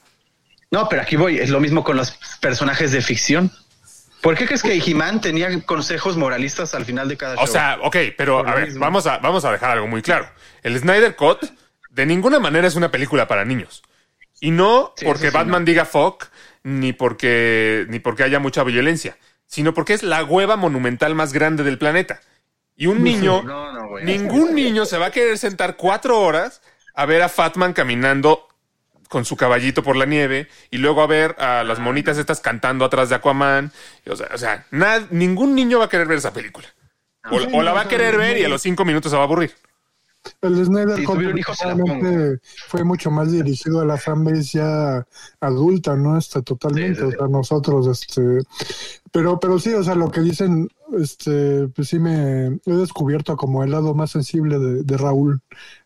No, pero aquí voy. Es lo mismo con los personajes de ficción. ¿Por qué crees que He-Man tenía consejos moralistas al final de cada O show? sea, ok, pero Por a ver, mismo. vamos a, vamos a dejar algo muy claro. El Snyder Cut de ninguna manera es una película para niños. Y no Sí, porque sí, Batman no. diga fuck, ni porque, ni porque haya mucha violencia, sino porque es la hueva monumental más grande del planeta. Y un [LAUGHS] niño, no, no, ningún niño se va a querer sentar cuatro horas a ver a Fatman caminando con su caballito por la nieve y luego a ver a las monitas estas cantando atrás de Aquaman. O sea, o sea, nad- ningún niño va a querer ver esa película. O, Sí, o la va a querer ver y a los cinco minutos se va a aburrir. El Snyder la realmente fue mucho más dirigido a la fanbase ya adulta, ¿no? Este, totalmente, Sí, sí, sí. o sea, nosotros, este, pero, pero sí, o sea, lo que dicen, este, pues sí me he descubierto como el lado más sensible de, de Raúl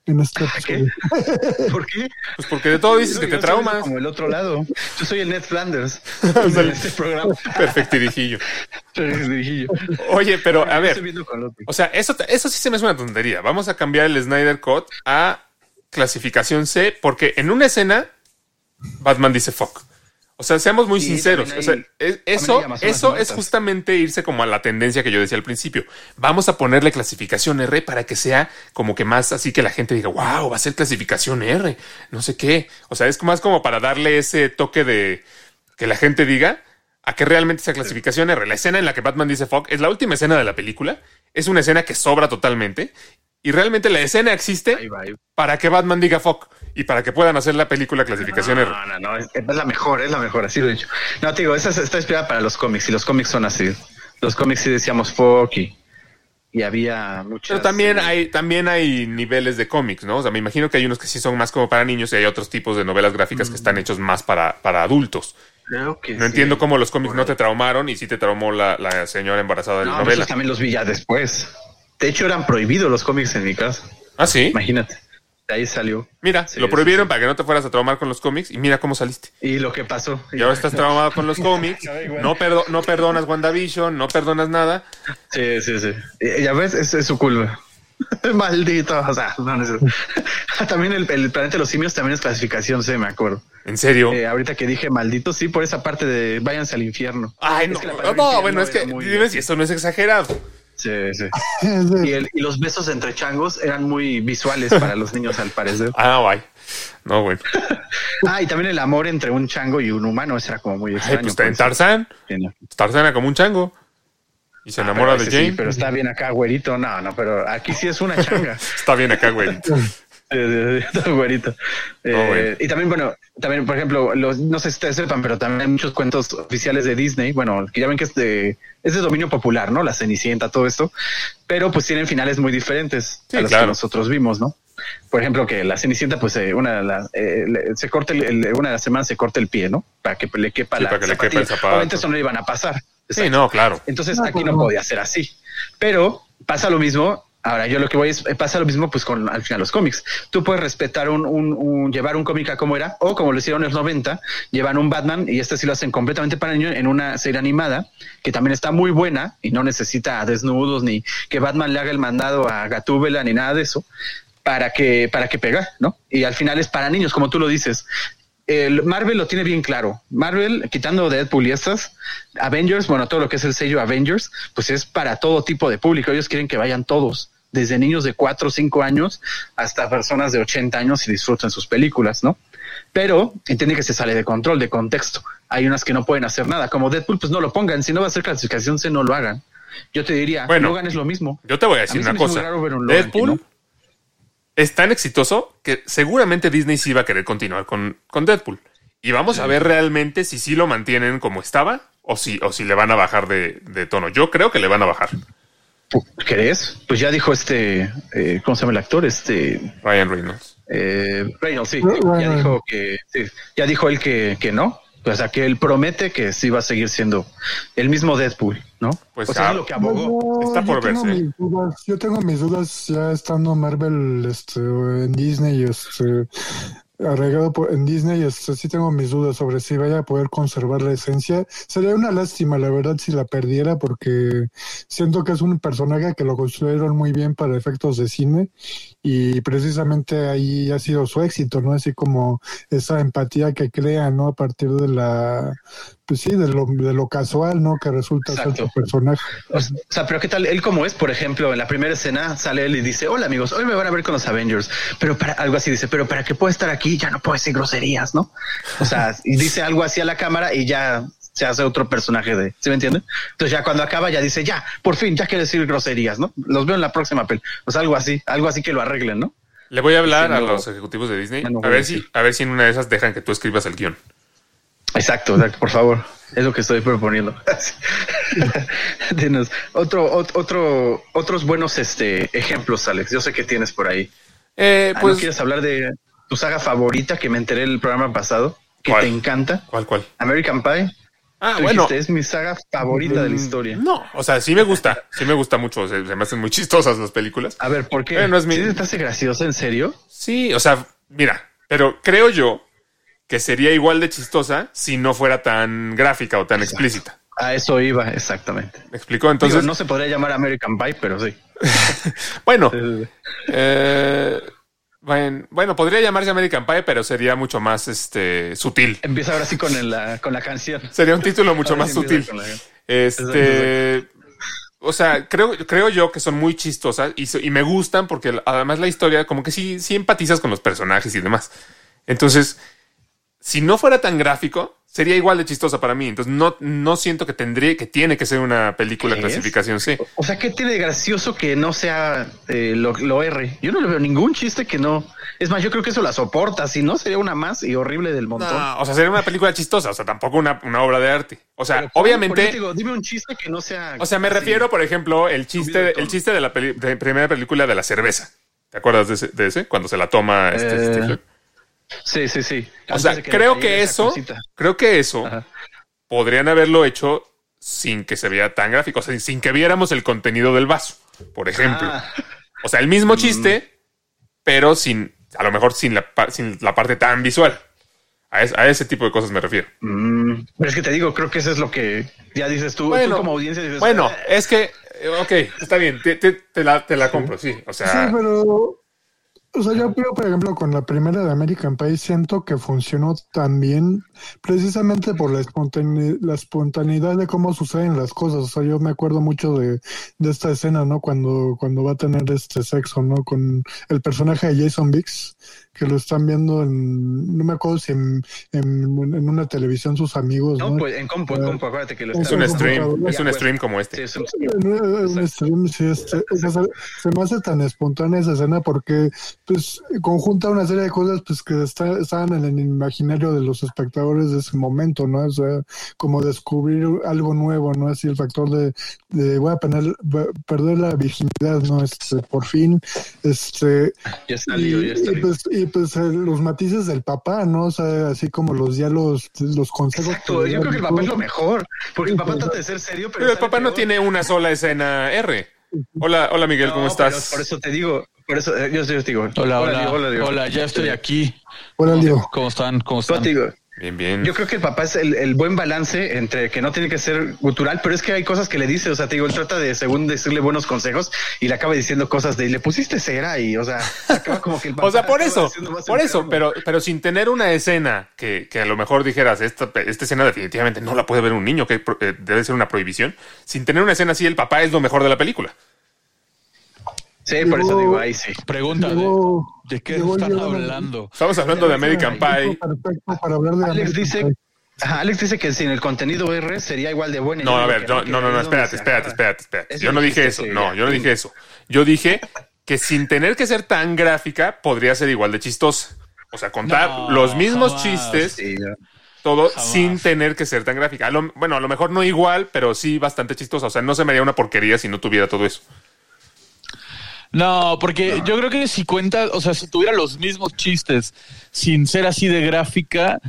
en este ¿Qué? episodio. [LAUGHS] ¿Por qué? Pues porque de todo dices No, que yo te traumas. Como el otro lado. Yo soy el Ned Flanders [LAUGHS] de este programa. Perfectirijillo. [LAUGHS] Oye, pero a ver, o sea, eso, eso sí se me hace una tontería. Vamos a cambiar el Snyder Cut a clasificación C porque en una escena Batman dice fuck. O sea, seamos muy Sí, sinceros. O sea, es- eso, eso es justamente irse como a la tendencia que yo decía al principio. Vamos a ponerle clasificación R para que sea como que más así que la gente diga, wow, va a ser clasificación R, no sé qué. O sea, es más como para darle ese toque de que la gente diga a que realmente sea clasificación R. La escena en la que Batman dice fuck es la última escena de la película. Es una escena que sobra totalmente. Y realmente la escena existe Ahí va, ahí va. para que Batman diga fuck y para que puedan hacer la película clasificación R. No, no, no, es, es la mejor, es la mejor, así lo he dicho. No, te digo, esa es- está inspirada para los cómics y los cómics son así. Los cómics sí decíamos fuck y, y había muchas. Pero también hay, también hay niveles de cómics, ¿no? O sea, me imagino que hay unos que sí son más como para niños y hay otros tipos de novelas gráficas que están hechos más para, para adultos. Creo que No sí. entiendo cómo los cómics no te traumaron y sí te traumó la, la señora embarazada de No, la novela. esos también los vi ya después. De hecho, eran prohibidos los cómics en mi casa. Ah, sí. Imagínate. De ahí salió. Mira, Sí, lo prohibieron sí. para que no te fueras a traumar con los cómics y mira cómo saliste. Y lo que pasó. Y ahora estás [LAUGHS] traumado con los cómics, [LAUGHS] no, perdo- no perdonas WandaVision, no perdonas nada. Sí, sí, sí. Ya ves, es, es su culpa. [LAUGHS] Maldito. O sea, no, no es- También el, el planeta de los simios también es clasificación C, me acuerdo. ¿En serio? Eh, ahorita que dije maldito, sí, por esa parte de váyanse al infierno. Ay, es no, que la no, bueno, es que era muy- dime si esto no es exagerado. Sí, [LAUGHS] sí. Y, el- y los besos entre changos eran muy visuales para los niños, al parecer. [LAUGHS] Ah, bye. No, bueno. [LAUGHS] Ah, y también el amor entre un chango y un humano, eso era como muy Ay, extraño. pues está en pues. Tarzán. Tarzán era como un chango. Y se Ah, enamora de Jane. Sí, pero está bien acá, güerito. No, no, pero aquí sí es una changa. Está bien acá, güey. [LAUGHS] Eh, eh, güerito. Eh, Oh, bueno. Y también, bueno, también, por ejemplo, los, no sé si ustedes sepan, pero también hay muchos cuentos oficiales de Disney. Bueno, que ya ven que es de, es de dominio popular, ¿no? La Cenicienta, todo esto. Pero pues tienen finales muy diferentes Sí, a los claro. que nosotros vimos, ¿no? Por ejemplo, que la Cenicienta, pues eh, una de las, eh, le- se corta el- el- una de las semanas se corta el pie, ¿no? Para que le quepa Sí, la para que le quepa el zapato. Obviamente eso no iban a pasar. Sí, no, claro. Entonces No, aquí pues no no. podía ser así. Pero pasa lo mismo Ahora, yo lo que voy es, pasa lo mismo pues con al final los cómics. Tú puedes respetar un, un, un- llevar un cómic a como era, o como lo hicieron en los 90, llevan un Batman y este sí lo hacen completamente para niños en una serie animada, que también está muy buena y no necesita desnudos ni que Batman le haga el mandado a Gatúbela ni nada de eso, para que, para que pega, ¿no? Y al final es para niños, como tú lo dices. El Marvel lo tiene bien claro. Marvel, quitando Deadpool y estas, Avengers, bueno, todo lo que es el sello Avengers, pues es para todo tipo de público. Ellos quieren que vayan todos, desde niños de 4 o 5 años hasta personas de 80 años y disfruten sus películas, ¿no? Pero entiende que se sale de control, de contexto. Hay unas que no pueden hacer nada. Como Deadpool, pues no lo pongan. Si no va a ser clasificación C, no lo hagan. Yo te diría, Bueno. Logan es lo mismo. Yo te voy a decir una cosa. un Deadpool no. es tan exitoso que seguramente Disney sí va a querer continuar con, con Deadpool. Y vamos a ver realmente si sí lo mantienen como estaba o si, o si le van a bajar de, de tono. Yo creo que le van a bajar. ¿Crees? Pues ya dijo este, eh, ¿cómo se llama el actor? Este, Ryan Reynolds. eh, Reynolds, sí. Ya dijo que, sí, ya dijo él que, que no. O sea, que él promete que sí va a seguir siendo el mismo Deadpool, ¿no? Pues o sea, ah, es lo que abogó. Está yo por tengo verse. mis dudas, yo tengo mis dudas ya estando Marvel este, en Disney, este, arraigado por, en Disney, este, sí tengo mis dudas sobre si vaya a poder conservar la esencia. Sería una lástima, la verdad, si la perdiera, porque siento que es un personaje que lo construyeron muy bien para efectos de cine y precisamente ahí ha sido su éxito, ¿no? Así como esa empatía que crea, ¿no? A partir de la, pues sí, de lo, de lo casual, ¿no? Que resulta ser su personaje. O sea, pero ¿qué tal? Él como es, por ejemplo, en la primera escena sale él y dice, hola amigos, hoy me van a ver con los Avengers. Pero para algo así dice, pero para que pueda estar aquí ya no puedo decir groserías, ¿no? O sea, y dice algo así a la cámara y ya se hace otro personaje de, ¿sí me entiende? Entonces ya cuando acaba ya dice, ya, por fin, ya quiere decir groserías, ¿no? Los veo en la próxima peli. O sea, algo así, algo así que lo arreglen, ¿no? Le voy a hablar a los ejecutivos de Disney no a ver si a ver si en una de esas dejan que tú escribas el guion. Exacto, exacto, por favor. Es lo que estoy proponiendo. [LAUGHS] Dinos, otro, ot- otro, otros buenos este, ejemplos, Alex. Yo sé que tienes por ahí. Eh, Ah, pues, ¿No quieres hablar de tu saga favorita que me enteré el programa pasado? Que ¿Cuál? te encanta. ¿cuál, cuál? American Pie. Ah, Tú bueno. dijiste, es mi saga favorita de la historia. No, o sea, sí me gusta, sí me gusta mucho, se, se me hacen muy chistosas las películas. A ver, ¿por qué? Eh, no es mi- ¿Sí te hace graciosa, en serio? Sí, o sea, mira, pero creo yo que sería igual de chistosa si no fuera tan gráfica o tan explícita. A eso iba, exactamente. ¿Me explico? Entonces, no se podría llamar American Pie, pero sí. [LAUGHS] bueno, eh, bueno, bueno, podría llamarse American Pie, pero sería mucho más este sutil. Empieza ahora sí con, el- la, con la canción. Sería un título mucho Ahora más sí sutil. la- Este, o sea, creo, creo yo que son muy chistosas y me gustan porque además la historia, como que sí, sí empatizas con los personajes y demás. Entonces, si no fuera tan gráfico, sería igual de chistosa para mí. Entonces, no, no siento que tendría, que tiene que ser una película ¿Qué clasificación C. O sea, ¿qué tiene de gracioso que no sea eh, lo, lo R? Yo no le veo ningún chiste que no. Es más, yo creo que eso la soporta. Si no, sería una más y horrible del montón. No, o sea, sería una película chistosa, o sea, tampoco una, una obra de arte. O sea, Pero, obviamente. dime un chiste que no sea. O sea, me así. refiero, por ejemplo, el chiste, el chiste de la peli- de primera película de la cerveza. ¿Te acuerdas de ese? de ese? Cuando se la toma este Eh, Stifler. Sí, sí, sí. O sea, creo que eso, creo que eso podrían haberlo hecho sin que se vea tan gráfico, o sea, sin que viéramos el contenido del vaso, por ejemplo. Ah, O sea, el mismo chiste, pero sin, a lo mejor sin la, sin la parte tan visual. A, es- a ese tipo de cosas me refiero. mm, pero es que te digo, creo que eso es lo que ya dices tú. tú como audiencia dices. bueno, "Ah, es que, eh, ok, está bien, te, te- te la, te la compro, sí. O sea, Sí, pero, o sea, yo creo, por ejemplo, con la primera de American Pie siento que funcionó tan bien precisamente por la, espontane- la espontaneidad de cómo suceden las cosas. O sea, yo me acuerdo mucho de, de esta escena, ¿no? Cuando, cuando va a tener este sexo, ¿no? Con el personaje de Jason Biggs, que lo están viendo en, no me acuerdo si en, en, en una televisión sus amigos, ¿no? No, pues en compu, en compu, acuérdate que lo Es es un stream, es un stream como Sí, este. es un- stream, sí, este, o sea, se, se me hace tan espontánea esa escena porque pues conjunta una serie de cosas pues que está, estaban en el imaginario de los espectadores de ese momento, ¿no? O sea, como descubrir algo nuevo, ¿no? Así el factor de, de voy a perder, perder la virginidad, ¿no? Este, por fin, este, Ya está y, ya está y, pues, y pues los matices del papá, ¿no? O sea, así como los diálogos, los consejos. Exacto, yo creo que el papá es lo mejor. Porque el papá trata de ser serio, pero, Pero el papá no tiene una sola escena R. Hola, hola Miguel, ¿cómo No, estás? Por eso te digo, por eso eh, yo, te digo. Hola, hola, Diego, hola, Diego. ya estoy aquí. Hola, Leo. ¿Cómo están? ¿Cómo están? Bien, bien. Yo creo que el papá es el, el buen balance entre que no tiene que ser gutural, pero es que hay cosas que le dice, o sea, te digo, él trata de, según decirle buenos consejos y le acaba diciendo cosas de, le pusiste cera y, o sea, acaba como que el [LAUGHS] O sea, papá por eso, por eso, enfermo. pero, pero sin tener una escena que, que a lo mejor dijeras, esta, esta escena definitivamente no la puede ver un niño, que eh, debe ser una prohibición. Sin tener una escena así, el papá es lo mejor de la película. Sí, por eso digo, ahí sí. Pregunta, ¿de, Llegó- de qué llegó están hablando? Estamos hablando de American Pie. Perfecto para hablar de Alex American dice, ajá, Alex dice que sin el contenido R sería igual de bueno. No, a ver, no, no, no, espérate, espérate, espérate, espérate. Yo no dije eso, no, yo no dije eso. Yo dije que sin tener que ser tan gráfica, podría ser igual de chistosa. O sea, contar No, los mismos jamás. chistes, Sí, todo Jamás. sin tener que ser tan gráfica. A lo- bueno, a lo mejor no igual, pero sí bastante chistosa. O sea, no se me haría una porquería si no tuviera todo eso. No, porque yo creo que si cuenta, o sea, si tuviera los mismos chistes sin ser así de gráfica,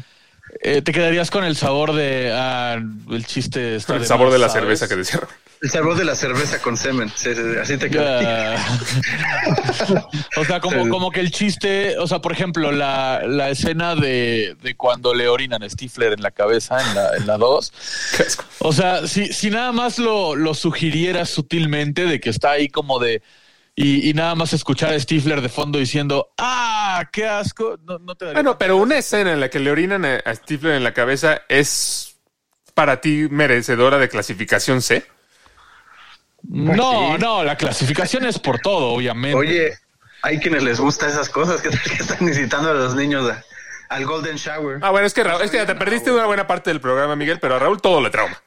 eh, te quedarías con el sabor de ah, el chiste. está El de sabor más, de la ¿sabes? cerveza que decía. El sabor de la cerveza con semen. Sí, sí, sí, así te queda. Ah. [LAUGHS] o sea, como, como que el chiste, o sea, por ejemplo, la, la escena de, de cuando le orinan a Stifler en la cabeza en la, en la 2. [LAUGHS] Qué asco. O sea, si, si nada más lo, lo sugirieras sutilmente de que está ahí como de. Y, y nada más escuchar a Stifler de fondo diciendo, ¡ah! ¡Qué asco! No, no te Bueno, pero una escena en la que le orinan a, a Stifler en la cabeza es para ti merecedora de clasificación C. No, no, la clasificación es por todo, obviamente. Oye, hay quienes les gusta esas cosas que, [LAUGHS] que están incitando a los niños a- al Golden Shower. Ah, bueno, es que Raúl, es que ya te perdiste una buena parte del programa, Miguel, pero a Raúl todo le trauma.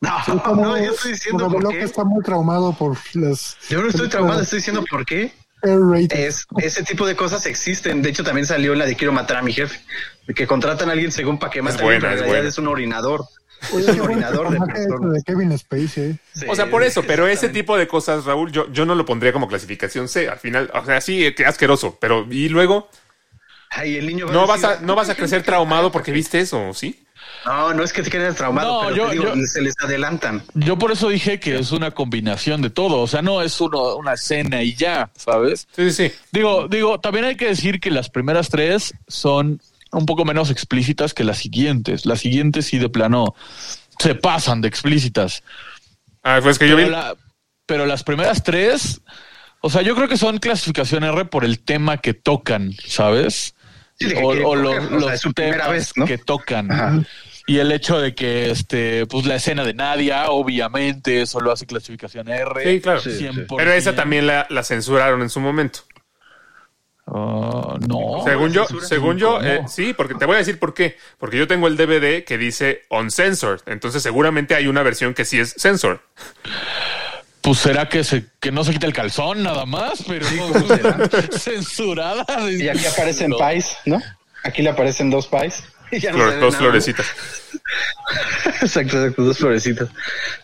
No, Como- no, yo estoy diciendo como por Loco qué. está muy traumado por las Yo no estoy traumado, estoy diciendo por qué. Es, ese tipo de cosas existen. De hecho, también salió en la de Quiero matar a mi jefe. Que contratan a alguien según para que mate a alguien, buena, es buena. es un orinador. Oye, Es un qué orinador de personas. Kevin Spacey. ¿eh? Sí, O sea, por eso, pero ese tipo de cosas, Raúl, yo, yo no lo pondría como clasificación C. Al final, o sea, sí, que asqueroso, pero y luego Ay, el niño va no vas decir, a, no vas a crecer traumado porque viste eso, ¿sí? No, no es que te quedes traumado, No, pero yo- te digo, yo- se les adelantan. Yo por eso dije que es una combinación de todo. O sea, no es uno, una escena y ya, ¿sabes? Sí, sí. Digo, digo, también hay que decir que las primeras tres son un poco menos explícitas que las siguientes. Las siguientes sí de plano se pasan de explícitas. Ah, pues que yo vi. Pero, la- pero las primeras tres, o sea, yo creo que son clasificación R por el tema que tocan, ¿sabes? Sí, de que o o los, o sea, los es su primera temas vez, ¿no? que tocan. Ajá. Y el hecho de que, este, pues la escena de Nadia, obviamente, eso lo hace clasificación R. Sí, claro. Sí. 100%. Pero esa también la, la censuraron en su momento. Ah, no. según yo, según yo, eh, sí, porque te voy a decir por qué. Porque yo tengo el DVD que dice uncensored. Entonces seguramente hay una versión que sí es censored. Pues será que se que no se quita el calzón nada más, pero [LAUGHS] ¿cómo será? censurada. Y aquí aparecen No. pies, ¿no? Aquí le aparecen dos pies. [LAUGHS] No dos florecitas. [LAUGHS] Exacto, exacto, dos florecitas.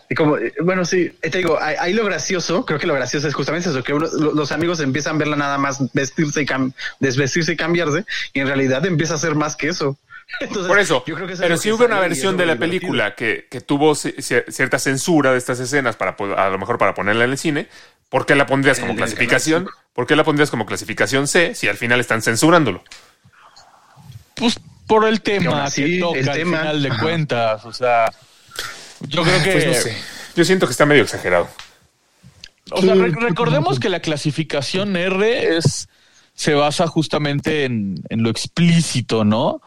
Y como, eh, bueno, sí, eh, te digo, ahí, lo gracioso, creo que lo gracioso es justamente eso, que uno- los amigos empiezan a verla nada más vestirse y cam- desvestirse y cambiarse, y en realidad empieza a ser más que eso. [LAUGHS] Entonces, Por eso, yo creo que eso es pero si hubo una versión de la divertido. película que, que tuvo ci- ci- cierta censura de estas escenas para a lo mejor para ponerla en el cine, ¿por qué la pondrías como clasificación? ¿Por qué la pondrías como clasificación C si al final están censurándolo? Pues por el Que tema así, que toca el al final de Ajá. cuentas. O sea, yo creo que. Pues no sé. Yo siento que está medio exagerado. O sea, recordemos que la clasificación R es se basa justamente en, en lo explícito, ¿no?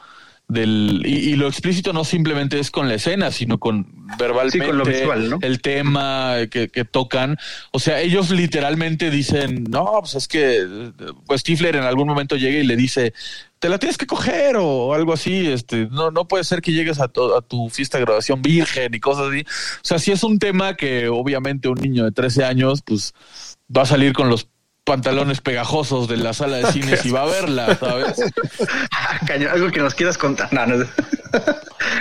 Del, y, y lo explícito no simplemente es con la escena, sino con verbalmente Sí, con lo visual, ¿no? el tema que, que tocan. O sea, ellos literalmente dicen, no, pues es que pues Stifler en algún momento llega y le dice, te la tienes que coger o algo así, este, no, no puede ser que llegues a, tu- a tu fiesta de graduación virgen y cosas así. O sea, si es un tema que obviamente un niño de 13 años, pues va a salir con los pantalones pegajosos de la sala de cines y va a verla, ¿sabes? Ah, cañón, algo que nos quieras contar. No, no. [LAUGHS]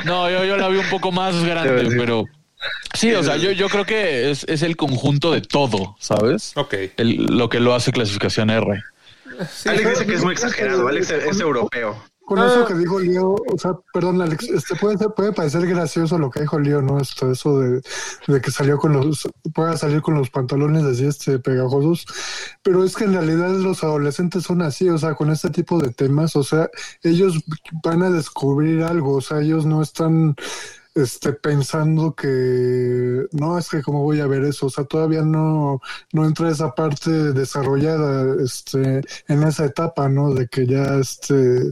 No, yo, yo la vi un poco más grande, Sí. pero sí, o sea, yo, yo creo que es, es el conjunto de todo, ¿sabes? Ok. El- lo que lo hace clasificación R. Alex dice que es muy exagerado. Alex es, es europeo. Con Ah. eso que dijo Leo, o sea, perdón, Alex, este puede ser, puede parecer gracioso lo que dijo Leo, ¿no? Esto, eso de, de que salió con los, pueda salir con los pantalones así, este, pegajosos, pero es que en realidad los adolescentes son así, o sea, con este tipo de temas, o sea, ellos van a descubrir algo, o sea, ellos no están, este, pensando que, no, es que cómo voy a ver eso, o sea, todavía no, no entra esa parte desarrollada, este, en esa etapa, ¿no? De que ya, este,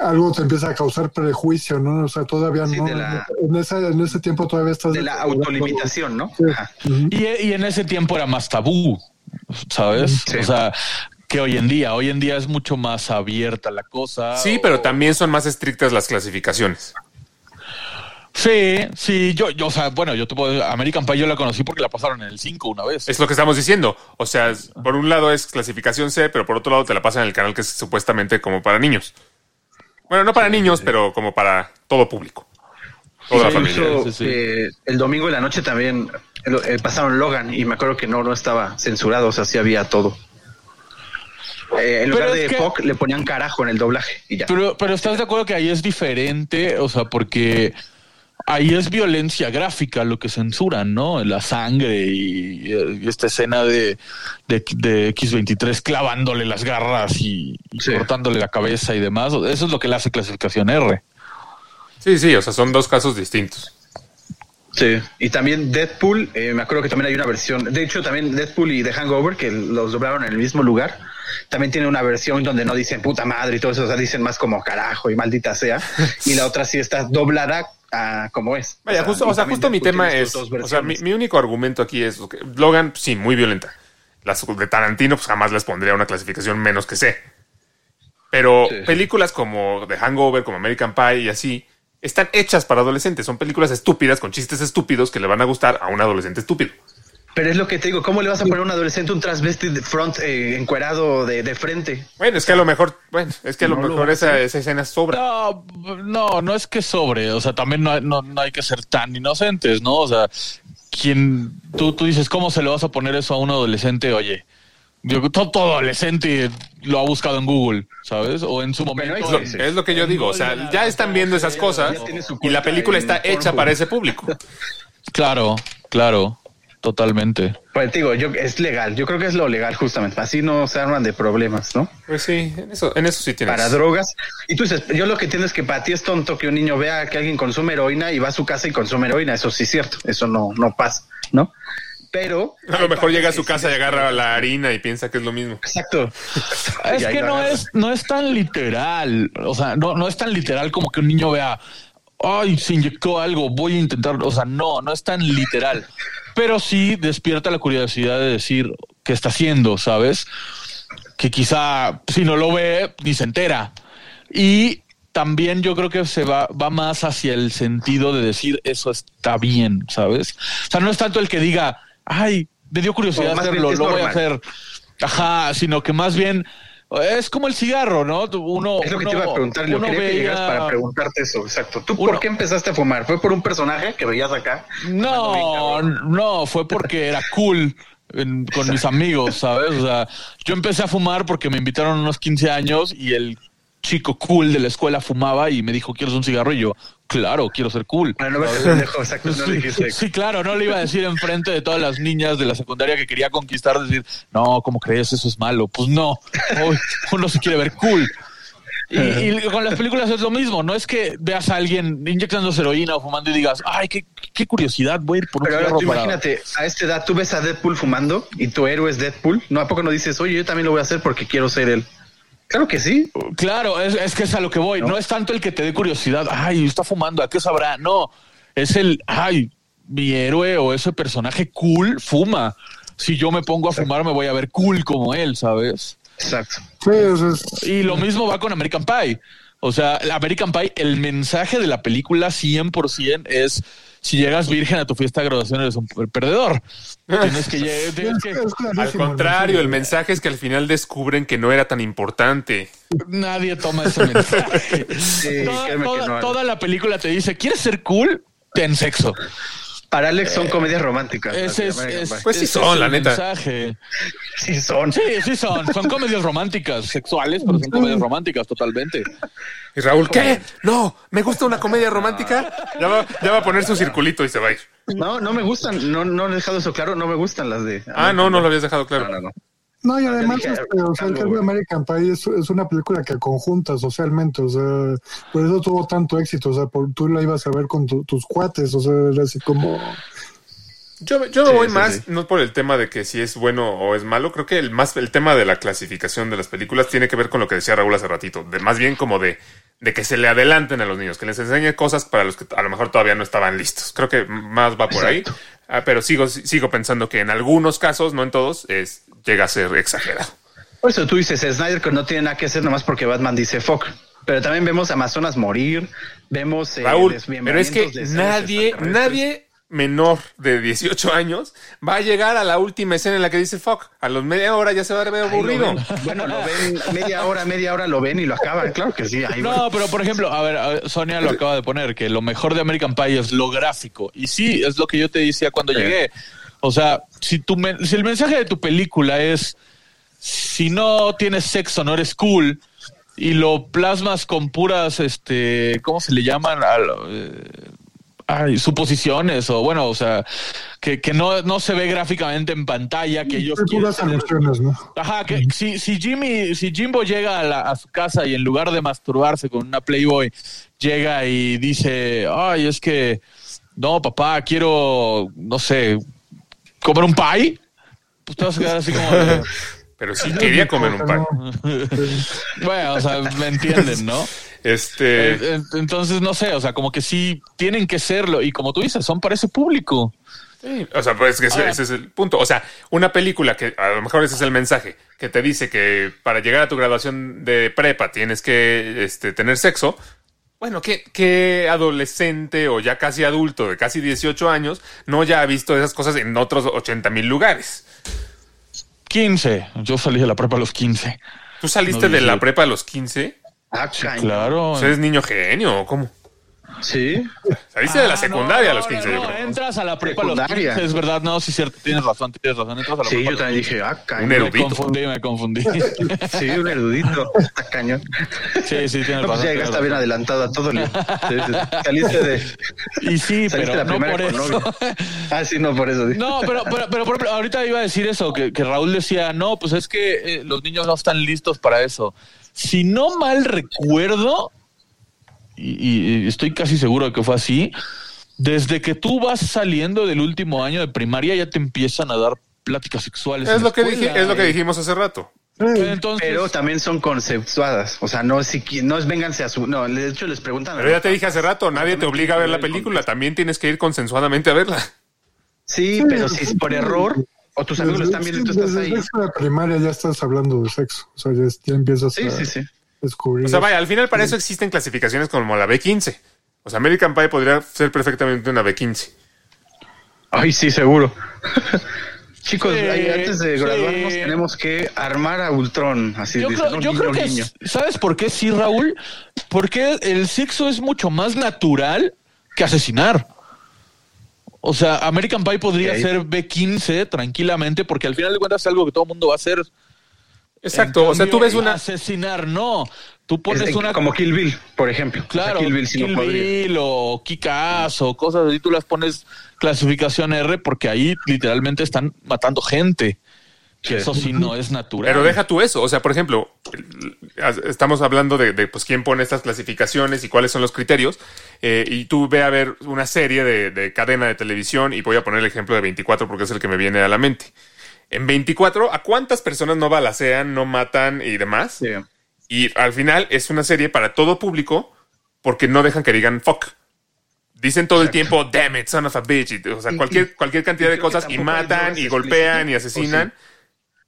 algo te empieza a causar prejuicio, ¿no? O sea, todavía Sí, no, la- en, esa, en ese tiempo todavía estás... De la autolimitación, ¿no? Y, y en ese tiempo era más tabú, ¿sabes? Sí. O sea, que hoy en día, hoy en día es mucho más abierta la cosa. Sí, o- pero también son más estrictas las clasificaciones. Sí, sí, yo, yo, o sea, bueno, yo te puedo American Pie yo la conocí porque la pasaron en el 5 una vez. Es lo que estamos diciendo. O sea, por un lado es clasificación C, pero por otro lado te la pasan en el canal que es supuestamente como para niños. Bueno, no para niños, pero como para todo público. Toda la familia. Incluso, sí, sí. eh, el domingo en la noche también eh, pasaron Logan y me acuerdo que no, no estaba censurado, o sea, sí había todo. Eh, en Pero lugar de que- POC le ponían carajo en el doblaje y ya. Pero, pero estás de acuerdo que ahí es diferente, o sea, porque ahí es violencia gráfica lo que censuran, ¿no? La sangre y, y esta escena de, de, de X23 clavándole las garras y, y Sí. cortándole la cabeza y demás. Eso es lo que le hace clasificación R. Sí, sí, o sea, son dos casos distintos. Sí, y también Deadpool, eh, me acuerdo que también hay una versión, de hecho también Deadpool y The Hangover, que los doblaron en el mismo lugar, también tiene una versión donde no dicen puta madre y todo eso, o sea, dicen más como carajo y maldita sea, [LAUGHS] y la otra sí está doblada a como es. Vaya, O justo, o sea, justo mi tema es, o sea, mi, único argumento aquí es, ok, Logan, sí, muy violenta. Las de Tarantino, pues jamás les pondría una clasificación menos que C. Pero Sí. películas como The Hangover, como American Pie y así, están hechas para adolescentes. Son películas estúpidas, con chistes estúpidos que le van a gustar a un adolescente estúpido. Pero es lo que te digo, ¿cómo le vas a poner a un adolescente un transvesti de front eh, encuerado de, de frente? Bueno, es que a lo mejor, bueno, es que a lo No mejor esa, esa escena sobra. No, no, no es que sobre, o sea, también no, no, no hay que ser tan inocentes, ¿no? O sea, quien tú, tú dices, ¿cómo se le vas a poner eso a un adolescente? Oye, yo, todo, todo adolescente lo ha buscado en Google, ¿sabes? O en su momento. Es lo, es que yo digo, o sea, ya están viendo esas cosas y la película está hecha para ese público. Claro, claro, totalmente. Pues te digo, yo, es legal, yo creo que es lo legal justamente, así no se arman de problemas, ¿no? Pues sí, en eso, en eso sí tienes. Para drogas. Y tú dices, yo lo que entiendo es que para ti es tonto que un niño vea que alguien consume heroína y va a su casa y consume heroína, eso sí es cierto, eso no, no pasa, ¿no? Pero... A lo mejor llega a su casa y agarra la harina y piensa que es lo mismo. Exacto. Es que no es, no es tan literal, o sea, no, no es tan literal como que un niño vea, ay, se inyectó algo, voy a intentar, o sea, no, no es tan literal, pero sí despierta la curiosidad de decir qué está haciendo, ¿sabes? Que quizá si no lo ve, ni se entera. Y también yo creo que se va, va más hacia el sentido de decir eso está bien, ¿sabes? O sea, no es tanto el que diga, ay, me dio curiosidad hacerlo, lo voy a hacer. Ajá, sino que más bien es como el cigarro, ¿no? Uno, Es lo que uno- te iba a preguntar, yo quería que llegas veía- para preguntarte eso, exacto. ¿Tú Uno- por qué empezaste a fumar? ¿Fue por un personaje que veías acá? No, no, fue porque era cool en- con mis amigos, ¿sabes? O sea, yo empecé a fumar porque me invitaron a unos 15 años y el chico cool de la escuela fumaba y me dijo, ¿quieres un cigarro? Claro, quiero ser cool. No pendejo, exacto, no [LAUGHS] dijiste. Sí, claro, no le iba a decir enfrente de todas las niñas de la secundaria que quería conquistar, decir, no, ¿cómo crees? Eso es malo. Pues no, Uy, [LAUGHS] uno se quiere ver cool. Y, y con las películas es lo mismo, no es que veas a alguien inyectando heroína o fumando y digas, ay, qué, qué curiosidad, voy a ir por un Pero ahora tú imagínate, a esta edad tú ves a Deadpool fumando y tu héroe es Deadpool. ¿No? ¿A poco no dices, oye, yo también lo voy a hacer porque quiero ser él? Claro que sí. Claro, es, es que es a lo que voy. ¿No? es tanto el que te dé curiosidad. Ay, está fumando, ¿a qué sabrá? No, es el, ay, mi héroe o ese personaje cool fuma. Si yo me pongo a fumar, me voy a ver cool como él, ¿sabes? Exacto. Sí, es- Y lo mismo va con American Pie. O sea, American Pie, el mensaje de la película 100% es si llegas virgen a tu fiesta de graduación eres un perdedor. Tienes que llegar, [LAUGHS] tienes que- es clarísimo, Al contrario, el mensaje es que al final descubren que no era tan importante. nadie toma ese [LAUGHS] mensaje. Sí, toda, créeme que toda- no. toda la película te dice, ¿quieres ser cool? Ten sexo. Para Alex son comedias románticas. es, es-. Pues sí son, la neta. mensaje. sí son. Sí, sí son. Son comedias románticas, sexuales, pero son comedias románticas totalmente. Y Raúl, ¿qué? No, me gusta una comedia romántica. Ya va, ya va a poner su circulito y se va a ir. No, no me gustan, no, no he dejado eso claro, no me gustan las de. Ah, no, no lo habías dejado claro. no, no. No, y además, dije, este, o sea, el güey. American Pie es, es una película que conjunta socialmente, o sea, por eso tuvo tanto éxito, o sea, por, tú la ibas a ver con tu- tus cuates, o sea, era así como... Yo, yo me Sí, voy sí, más, sí. no por el tema de que si es bueno o es malo, creo que el más el tema de la clasificación de las películas tiene que ver con lo que decía Raúl hace ratito, de más bien como de, de que se le adelanten a los niños, que les enseñe cosas para los que a lo mejor todavía no estaban listos. Creo que más va por ahí, Ah, pero sigo, sigo pensando que en algunos casos, no en todos, es, llega a ser exagerado. Por eso tú dices Snyder que no tiene nada que hacer nomás porque Batman dice fuck. Pero también vemos Amazonas morir, vemos eh, Raúl, pero es que nadie, nadie menor de 18 años va a llegar a la última escena en la que dice fuck. A los media hora ya se va a ver lo aburrido. Bueno, lo ven media hora, media hora lo ven y lo acaban. Claro que sí. ahí va. No, pero por ejemplo, a ver, a ver, Sonia lo acaba de poner, que lo mejor de American Pie es lo gráfico. Y sí, es lo que yo te decía cuando llegué. O sea, si, tu si el mensaje de tu película es, si no tienes sexo, no eres cool, y lo plasmas con puras, este, ¿cómo se le llaman? A lo- eh, ay, suposiciones, o bueno, o sea, que, que no, no se ve gráficamente en pantalla, que ellos puras emociones, ¿no? Ajá, que si, si Jimmy, si Jimbo llega a, la- a su casa y en lugar de masturbarse con una Playboy, llega y dice, ay, es que, no, papá, quiero, no sé, comer un pie, pues te vas a quedar así como, de, [LAUGHS] Pero sí quería comer un pan. [LAUGHS] bueno, o sea, me entienden, ¿no? Este. Eh, Entonces, no sé, o sea, como que sí tienen que serlo y como tú dices, son para ese público. Sí, o sea, pues que ese, ese es el punto. O sea, una película que a lo mejor ese es el mensaje, que te dice que para llegar a tu graduación de prepa tienes que este, tener sexo. Bueno, ¿qué, ¿qué adolescente o ya casi adulto de casi 18 años no ya ha visto esas cosas en otros 80 mil lugares? 15, yo salí de la prepa a los 15. ¿Tú saliste No, de la 18. prepa a los 15? Ah, cañón. Claro. ¿O sea, ¿Eres niño genio o cómo? Sí. [LAUGHS] Saliste de la Ah, secundaria no, a los no, 15, no, yo creo. Entras a la prepa a los Secundaria. 15, es verdad, no, sí, cierto, tienes razón, tienes razón. Entras a la Sí, prepa yo también 15. dije, ah, Un cañón. Me erudito. confundí, me confundí. [LAUGHS] Sí, un erudito. Ah, cañón. Sí, sí, tienes No, pues razón. ya llegaste bien razón. adelantado a todo. Saliste de. Y sí, pero la no por eso. novia. Ah, sí, no, por eso. No, pero, pero, pero, ahorita iba a decir eso, que, que Raúl decía, no, pues es que eh, los niños no están listos para eso. Si no mal recuerdo, y, y- estoy casi seguro de que fue así, desde que tú vas saliendo del último año de primaria ya te empiezan a dar pláticas sexuales. Es la lo, que escuela. dije, es lo que dijimos hace rato. Entonces, Pero también son conceptuadas. O sea, no, si, qui- no es vénganse a su. No, de hecho les preguntan. Pero ya te dije hace rato, nadie te obliga a ver la película, también tienes que ir consensuadamente a verla. Sí, pero si es por error o tus amigos lo están viendo y tú estás desde ahí. el sexo de primaria ya estás hablando de sexo, o sea, ya, ya empiezas Sí, a sí, sí. Descubrir. O sea, vaya, al final para eso existen clasificaciones como la B15. O sea, American Pie podría ser perfectamente una B15. Ay, sí, seguro. [LAUGHS] Chicos, Sí, antes de sí. graduarnos tenemos que armar a Ultron. Así yo dice, creo, ¿no? yo Guiño, creo que, ¿sabes por qué sí, Raúl? Porque el sexo es mucho más natural que asesinar. O sea, American Pie podría ser B15 tranquilamente, porque al final de cuentas es algo que todo el mundo va a hacer. Exacto, o sea, tú ves una... Asesinar, no. Tú pones Es- una. Como Kill Bill, por ejemplo. O sea, Claro, Kill Bill sí no podría. Bill o Kick-Ass o cosas así, tú las pones clasificación R porque ahí literalmente están matando gente. Que Sí. eso sí no es natural. Pero deja tú eso, o sea, por ejemplo, estamos hablando de, de, pues quién pone estas clasificaciones y cuáles son los criterios, eh, y tú ve a ver una serie de, de cadena de televisión, y voy a poner el ejemplo de 24 porque es el que me viene a la mente. En 24, ¿a cuántas personas no balacean, no matan y demás? Sí. Y al final es una serie para todo público porque no dejan que digan fuck. Dicen todo el tiempo, damn it, son of a bitch. o sea, Y- cualquier, cualquier cantidad y de cosas y matan y golpean y explícitas, ¿o asesinan.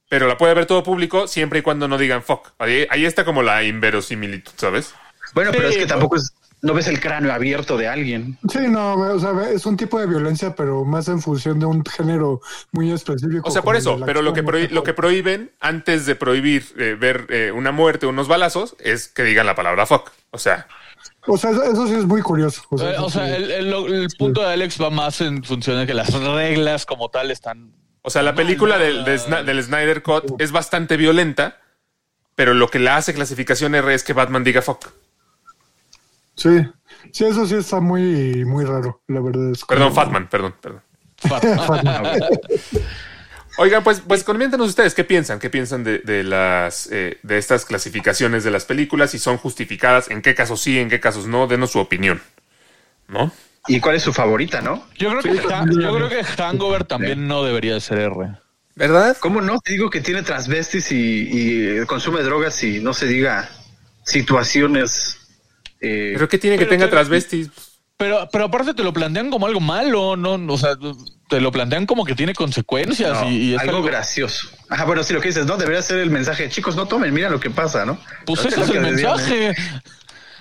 Pero la puede ver todo público siempre y cuando no digan fuck. Ahí, ahí está como la inverosimilitud, ¿sabes? Bueno, pero Sí, es que tampoco es. No ves el cráneo abierto de alguien. Sí, no, o sea, es un tipo de violencia, pero más en función de un género muy específico. O sea, por eso, pero lo que, lo que prohíben antes de prohibir eh, ver eh, una muerte o unos balazos es que digan la palabra fuck. O sea, O sea, eso, eso sí es muy curioso. O sea, Eh, eso o sea, sí. el, el- el punto de Alex va más en función de que las reglas como tal están. O sea, la película del, del Snyder Cut es bastante violenta, pero lo que la hace clasificación R es que Batman diga fuck. Sí, sí, eso sí está muy, muy raro, la verdad. Es Perdón, como- Fatman, perdón, perdón. Fatman. [LAUGHS] Oigan, pues, pues coméntenos ustedes qué piensan, qué piensan de, de las eh, de estas clasificaciones de las películas, si son justificadas, en qué casos sí, en qué casos no, denos su opinión. ¿No? ¿Y cuál es su favorita, no? Yo creo, que, Ha- yo creo que Hangover también no debería de ser R. ¿Verdad? ¿Cómo no? Te digo que tiene transvestis y, y consume drogas y no se diga situaciones. Eh, ¿Pero qué tiene que Pero tenga transvestis? Pero, pero aparte te lo plantean como algo malo, ¿no? O sea, te lo plantean como que tiene consecuencias no, y, y es algo, algo. gracioso. Ajá, bueno, si lo que dices, no, debería ser el mensaje. Chicos, no tomen, mira lo que pasa, ¿no? Pues ese es el lo que deberían- mensaje. [LAUGHS]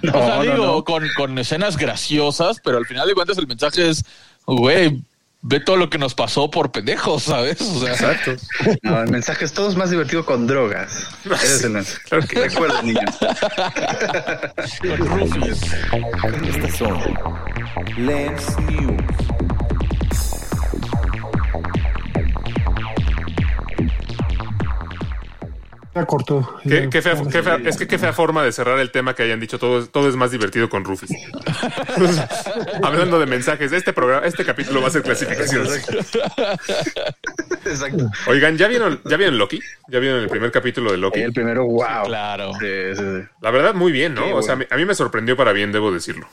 No, o sea, no, digo, no. Con, con escenas graciosas, pero al final de cuentas el mensaje es, güey, ve todo lo que nos pasó por pendejos, ¿sabes? O sea, Exacto. [LAUGHS] No, el mensaje es todo es más divertido con drogas. Ese es el mensaje. Claro que- Recuerden, niños. [LAUGHS] con Rufus. Estas son Lens News. Ya cortó. Qué, fea- qué fea- es que qué fea forma de cerrar el tema que hayan dicho todo, es- todo es más divertido con Rufus. [LAUGHS] Hablando de mensajes, este programa, este capítulo va a ser clasificaciones. Exacto. Oigan, ¿ya vieron, ¿ya vieron Loki? ¿Ya vieron el primer capítulo de Loki? El primero, wow. Claro. Sí, sí, sí. La verdad, muy bien, ¿no? O sea, a mí me sorprendió para bien, debo decirlo.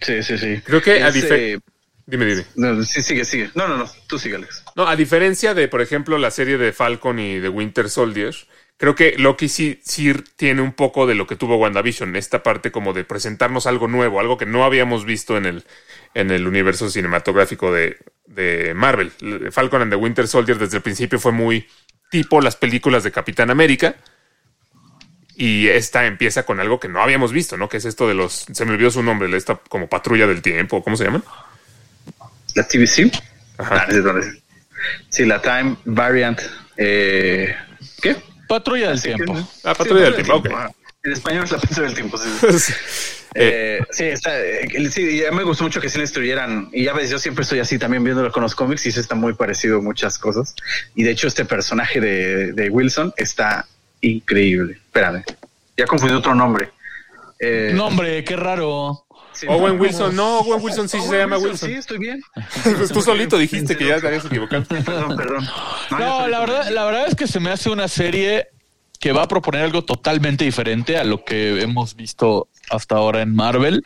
Sí, sí, sí. Creo que a Es, dife- eh, Dime, dime. no, sí, sigue, sigue. No, no, no. Tú sigue, Alex. No, a diferencia de, por ejemplo, la serie de Falcon y de Winter Soldier, creo que Loki sí, sí tiene un poco de lo que tuvo WandaVision, esta parte como de presentarnos algo nuevo, algo que no habíamos visto en el, en el universo cinematográfico de, de Marvel. Falcon and the Winter Soldier desde el principio fue muy tipo las películas de Capitán América. Y esta empieza con algo que no habíamos visto, ¿no? Que es esto de los. Se me olvidó su nombre, esta como patrulla del tiempo, ¿cómo se llaman? La TVC. Ajá. Ah, Sí, la Time Variant. Eh, ¿Qué? Patrulla del tiempo. sí, Ah, Patrulla del Tiempo, ok. En español es la patrulla del tiempo. sí, sí. [LAUGHS] Eh, sí, está, eh, el- sí, ya me gustó mucho que sí la instruyeran. Y ya ves, yo siempre estoy así también viéndolo con los cómics y sí está muy parecido muchas cosas. Y de hecho, este personaje de, de Wilson está increíble. Espérame, ya confundí otro nombre. Eh, No, hombre, qué raro. Sí, Owen Wilson, no, Owen Wilson sí Owen se llama Wilson. Sí, estoy bien. Pues tú solito dijiste que ya te habías equivocado. [LAUGHS] Perdón, perdón. No, la verdad, la verdad es que se me hace una serie que va a proponer algo totalmente diferente a lo que hemos visto hasta ahora en Marvel,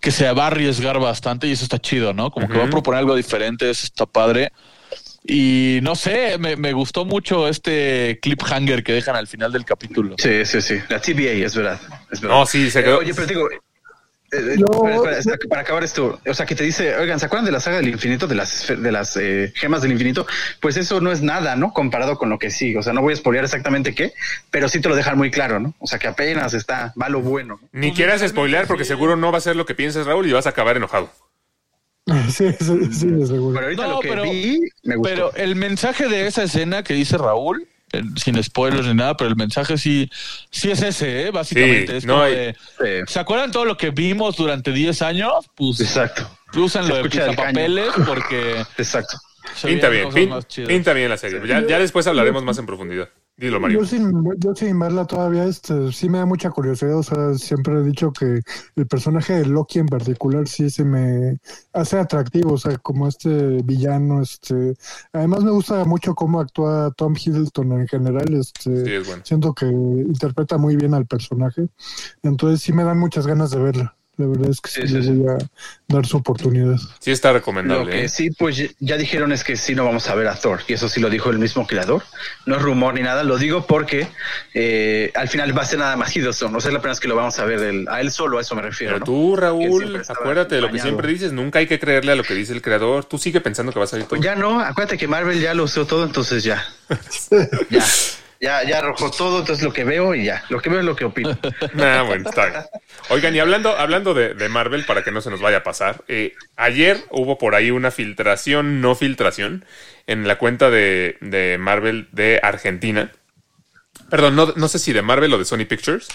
que se va a arriesgar bastante y eso está chido, ¿no? Como que va a proponer algo diferente, eso está padre. Y no sé, me, me gustó mucho este cliffhanger que dejan al final del capítulo. Sí, sí, sí. La TVA, es verdad. Es verdad. No, sí, se Eh, quedó. oye, pero digo, eh, eh, Yo- espera, espera, para acabar esto, o sea, que te dice, oigan, ¿se acuerdan de la saga del infinito, de las, de las eh, gemas del infinito? Pues eso no es nada, ¿no? Comparado con lo que sigue. O sea, no voy a spoilear exactamente qué, pero sí te lo dejan muy claro, ¿no? O sea, que apenas está, va lo bueno. Ni quieras spoilear porque seguro no va a ser lo que piensas, Raúl, y vas a acabar enojado. [LAUGHS] Sí, sí, sí, de seguro. Pero ahorita No, lo que pero- vi, me gustó. Pero el mensaje de esa escena que dice Raúl, sin spoilers ni nada, pero el mensaje sí, sí es ese, ¿eh? básicamente. Sí, es no como hay- de, Sí. ¿Se acuerdan todo lo que vimos durante 10 años? Pues Exacto, úsenlo Se de papeles porque exacto. Pinta bien, pinta bien la serie. Ya, ya después hablaremos más en profundidad. Dilo, Mario. Yo sin, yo sin verla todavía, este, sí me da mucha curiosidad. O sea, siempre he dicho que el personaje de Loki en particular sí se me hace atractivo. O sea, como este villano, este. Además me gusta mucho cómo actúa Tom Hiddleston en general. Este, Sí, es bueno. siento que interpreta muy bien al personaje. Entonces sí me dan muchas ganas de verla. La verdad es que sí, Sí, sí, le sí. voy a dar su oportunidad. Sí está Lo recomendable. que ¿eh? sí, pues ya- dijeron es que sí no vamos a ver a Thor, y eso sí lo dijo el mismo creador. No es rumor ni nada, lo digo porque eh, al final va a ser nada más Hiddleston, o sea, es la primera vez que lo vamos a ver el- a él solo, a eso me refiero. Pero ¿no? tú, Raúl, acuérdate de lo que siempre dices. Nunca hay que creerle a lo que dice el creador. Tú sigue pensando que va a salir todo. Pues ya no, acuérdate que Marvel ya lo usó todo, entonces ya. [LAUGHS] ya. Ya, ya arrojó todo, entonces lo que veo y ya. Lo que veo es lo que opino. [LAUGHS] Ah, está. Oigan, y hablando, hablando de, Marvel, para que no se nos vaya a pasar, eh, ayer hubo por ahí una filtración, no filtración, en la cuenta de, de Marvel de Argentina. Perdón, no, no sé si de Marvel o de Sony Pictures.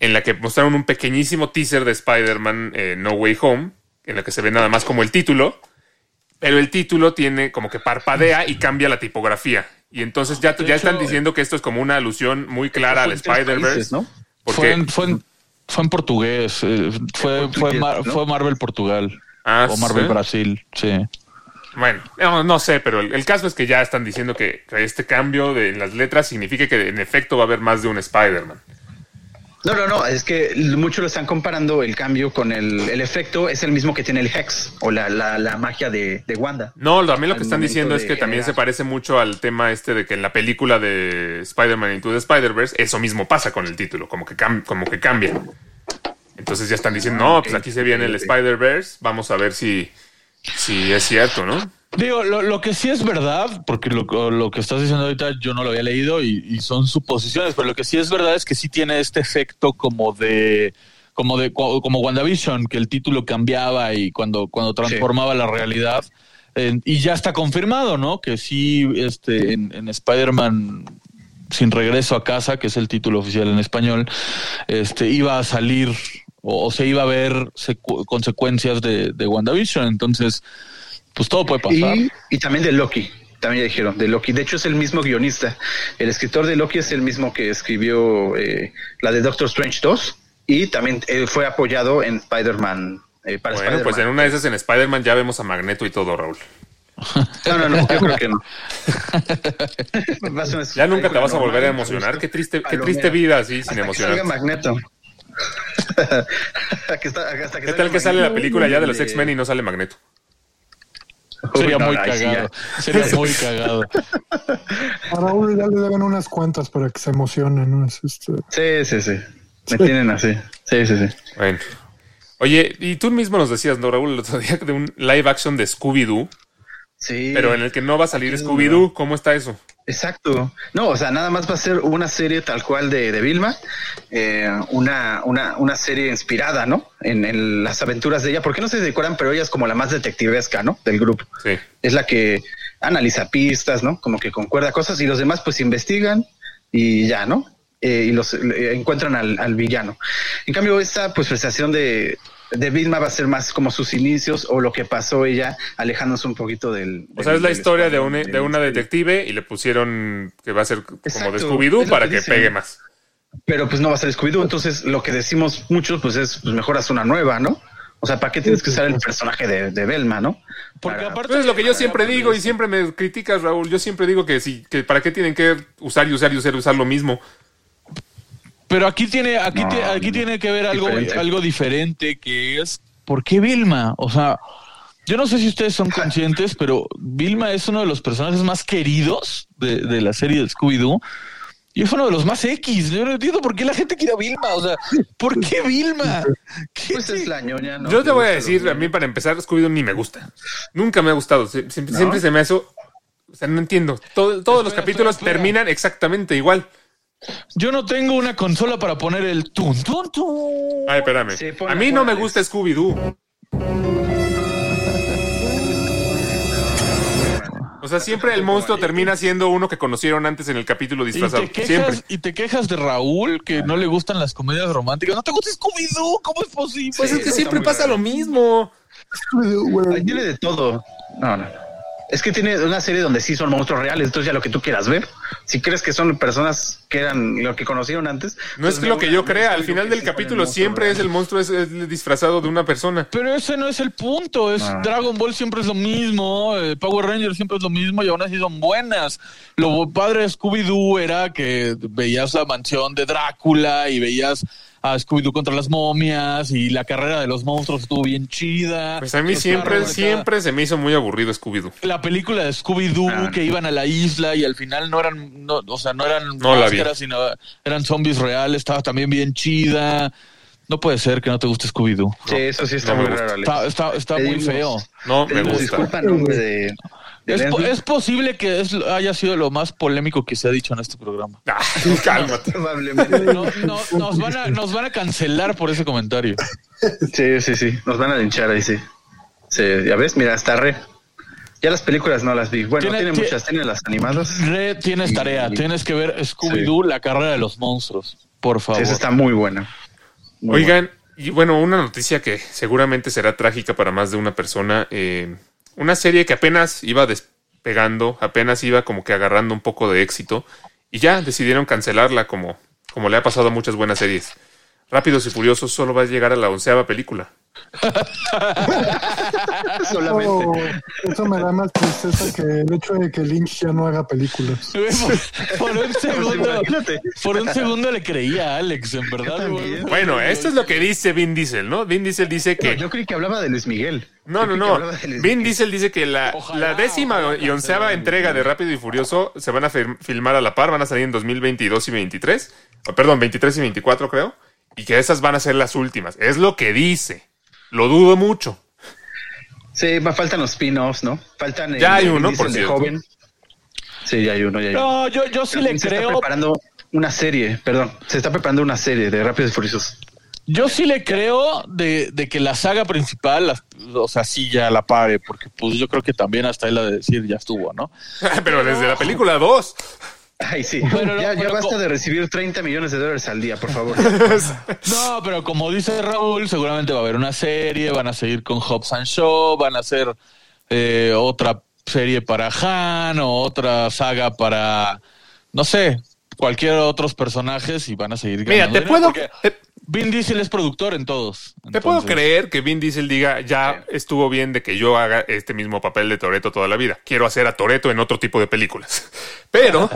en la que mostraron un pequeñísimo teaser de Spider-Man eh, No Way Home, en la que se ve nada más como el título, pero el título tiene como que parpadea y cambia la tipografía. Y entonces ya, ya están diciendo que esto es como una alusión muy clara al Spider-Verse. ¿no? Porque, Fue en, fue, en, fue en portugués. eh, fue, En fue, portugués, Mar- ¿no? fue Marvel Portugal. Ah, o Marvel ¿sí? Brasil, sí. Bueno, no, no sé, pero el, el caso es que ya están diciendo que este cambio de en las letras significa que en efecto va a haber más de un Spider-Man. No, no, no, es que muchos lo están comparando el cambio con el, el efecto, es el mismo que tiene el Hex o la, la, la magia de, de Wanda. No, también lo que están diciendo es que también se parece mucho al tema este de que en la película de Spider-Man Into the Spider-Verse eso mismo pasa con el título, como que, cam- como que cambia. Entonces ya están diciendo, no, pues aquí se viene el Spider-Verse, vamos a ver si, si es cierto, ¿no? Digo, lo, lo que sí es verdad, porque lo, lo que estás diciendo ahorita yo no lo había leído y, y son suposiciones, pero lo que sí es verdad es que sí tiene este efecto como de como de como WandaVision, que el título cambiaba y cuando, cuando transformaba la realidad. Eh, y ya está confirmado, ¿no? Que sí, este, en, en Spider-Man sin regreso a casa, que es el título oficial en español, este, iba a salir o, o se iba a ver secu- consecuencias de, de WandaVision. Entonces, pues todo puede pasar. Y, y también de Loki, también ya dijeron, de Loki. De hecho, es el mismo guionista. El escritor de Loki es el mismo que escribió eh, la de Doctor Strange 2 y también eh, fue apoyado en Spider-Man. eh, para Bueno, Spider-Man. pues en una de esas en Spider-Man ya vemos a Magneto y todo, Raúl. No, no, no, yo creo que no. [LAUGHS] Ya nunca te vas a volver a emocionar. Qué triste, qué triste vida así sin emocionar. [LAUGHS] Que ¿Qué tal que sale la película ya de los X-Men y no sale Magneto? Sería [LAUGHS] muy cagado. Sería muy cagado. A Raúl ya le deben unas cuantas para que se emocione, ¿no? Es este, Sí, sí, sí. Me tienen así. Sí, sí, sí. Bueno. Oye, y tú mismo nos decías, ¿no, Raúl, el otro día de un live action de Scooby-Doo, Sí. pero en el que no va a salir Scooby-Doo? ¿Cómo está eso? Exacto. No, o sea, nada más va a ser una serie tal cual de, de Vilma, eh, una, una, una serie inspirada, ¿no? En, en las aventuras de ella, porque no se acuerdan, pero ella es como la más detectivesca, ¿no? Del grupo. Sí. Es la que analiza pistas, ¿no? Como que concuerda cosas y los demás pues investigan y ya, ¿no? Eh, y los eh, encuentran al, al villano. En cambio, esta pues prestación de, de Vilma va a ser más como sus inicios o lo que pasó ella alejándose un poquito del... O sea, es la historia de, del de una detective y le pusieron que va a ser como Exacto, de Scooby-Doo es para que pegue más. pero pues no va a ser Scooby-Doo. Entonces, lo que decimos muchos, pues es, pues mejor haz una nueva, ¿no? O sea, ¿para qué tienes que usar el personaje de, de Velma, no? Porque Para- aparte Entonces, lo que yo siempre digo y siempre me criticas, Raúl, yo siempre digo que sí, que para qué tienen que usar y usar y usar y usar lo mismo. Pero aquí tiene, aquí, No, aquí no. tiene que ver algo Diferente. algo diferente que es ¿por qué Vilma? O sea, yo no sé si ustedes son conscientes, pero Vilma es uno de los personajes más queridos de, de la serie de Scooby-Doo. Y es uno de los más X. Yo no entiendo por qué la gente quiere a Vilma. O sea, ¿por qué Vilma? ¿Qué Pues es la ñoña, ¿no? yo te voy a decir, a mí para empezar, Scooby-Doo ni me gusta. Nunca me ha gustado. Sie- Siempre, ¿No? siempre se me hace... O sea, no entiendo. Todo- todos los capítulos espera, espera. terminan exactamente igual. Yo no tengo una consola para poner el tun, tun, tun. Ay, espérame. Sí, a mí no me gusta Scooby-Doo. O sea, siempre el monstruo termina siendo uno que conocieron antes en el capítulo Y disfrazado. te, Siempre. quejas, y te quejas de Raúl que no le gustan las comedias románticas. ¿No te gusta Scooby-Doo? ¿Cómo es posible? Pues es que siempre pasa raro. lo mismo. tiene de todo. No, no. Es que tiene una serie donde sí son monstruos reales, entonces ya lo que tú quieras ver. Si crees que son personas que eran lo que conocieron antes. No es pues lo que yo crea. Al final del capítulo siempre real. es el monstruo es, es disfrazado de una persona. Pero ese no es el punto. Es Ah. Dragon Ball siempre es lo mismo. eh, Power Rangers siempre es lo mismo y aún así son buenas. Lo padre de Scooby-Doo era que veías la mansión de Drácula y veías a Scooby-Doo contra las momias y la carrera de los monstruos estuvo bien chida. Pues a mí siempre, siempre se me hizo muy aburrido Scooby-Doo. La película de Scooby-Doo Ah. que iban a la isla y al final no eran, no, o sea, no eran No máscaras, sino eran zombies reales. Estaba también bien chida. No puede ser que no te guste Scooby-Doo. Sí, eso sí está muy raro, Alex. Está, está, está muy feo. No me gusta. disculpa nombre de. Es, po- Leslie. es posible que es, haya sido lo más polémico que se ha dicho en este programa. Ah, [LAUGHS] cálmate. Probablemente. No- no- nos, van a, nos van a cancelar por ese comentario. Sí, sí, sí. Nos van a linchar ahí, sí. Sí, ya ves, mira, está re. Ya las películas no las vi. Bueno, Tiene- muchas, tiene las animadas. Re, tienes Y- tarea. Tienes que ver Scooby-Doo, la carrera de los monstruos. Por Sí, favor. esa está muy buena. Muy Oigan, y bueno, una noticia que seguramente será trágica para más de una persona. eh, una serie que apenas iba despegando, apenas iba como que agarrando un poco de éxito y ya decidieron cancelarla como, como le ha pasado a muchas buenas series. Rápidos y Furiosos solo va a llegar a la onceava película. [LAUGHS] Solamente. Eso, eso me da más tristeza que el hecho de que Lynch ya no haga películas. [LAUGHS] Por, por un [LAUGHS] segundo, por un segundo le creía a Alex, en verdad. Bueno, esto es lo que dice Vin Diesel, ¿no? Vin Diesel dice que... Yo creí que hablaba de Luis Miguel. No, no, no. Vin. Diesel dice que la, Ojalá, la décima ojalá y onceava cancelen entrega de Rápido y Furioso se van a filmar a la par, van a salir en 2022 y 23. O, perdón, 23 y 24 creo. Y que esas van a ser las últimas. Es lo que dice. Lo dudo mucho. Sí, faltan los spin-offs, ¿no? Faltan. el Ya hay de uno, por de cierto. joven. Sí, ya hay uno, ya hay uno. No, yo, yo sí Pero le se está preparando una serie, perdón. Se está preparando una serie de Rápidos y Furiosos. Yo sí le creo de, de que la saga principal, las- o sea, sí ya la pare, porque pues yo creo que también hasta él a decir ya estuvo, ¿no? [LAUGHS] Pero desde la película 2. Ay, sí. Pero no, ya, basta de recibir 30 millones de dólares al día, por favor. [LAUGHS] No, pero como dice Raúl, seguramente va a haber una serie, van a seguir con Hobbs and Shaw, van a hacer eh, otra serie para Han o otra saga para, no sé, cualquier otros personajes y van a seguir Mira, ganando te dinero, puedo, porque te, Vin Diesel es productor en todos. te puedo creer que Vin Diesel diga, ya estuvo bien de que yo haga este mismo papel de Toreto toda la vida. Quiero hacer a Toreto en otro tipo de películas. [LAUGHS] Pero,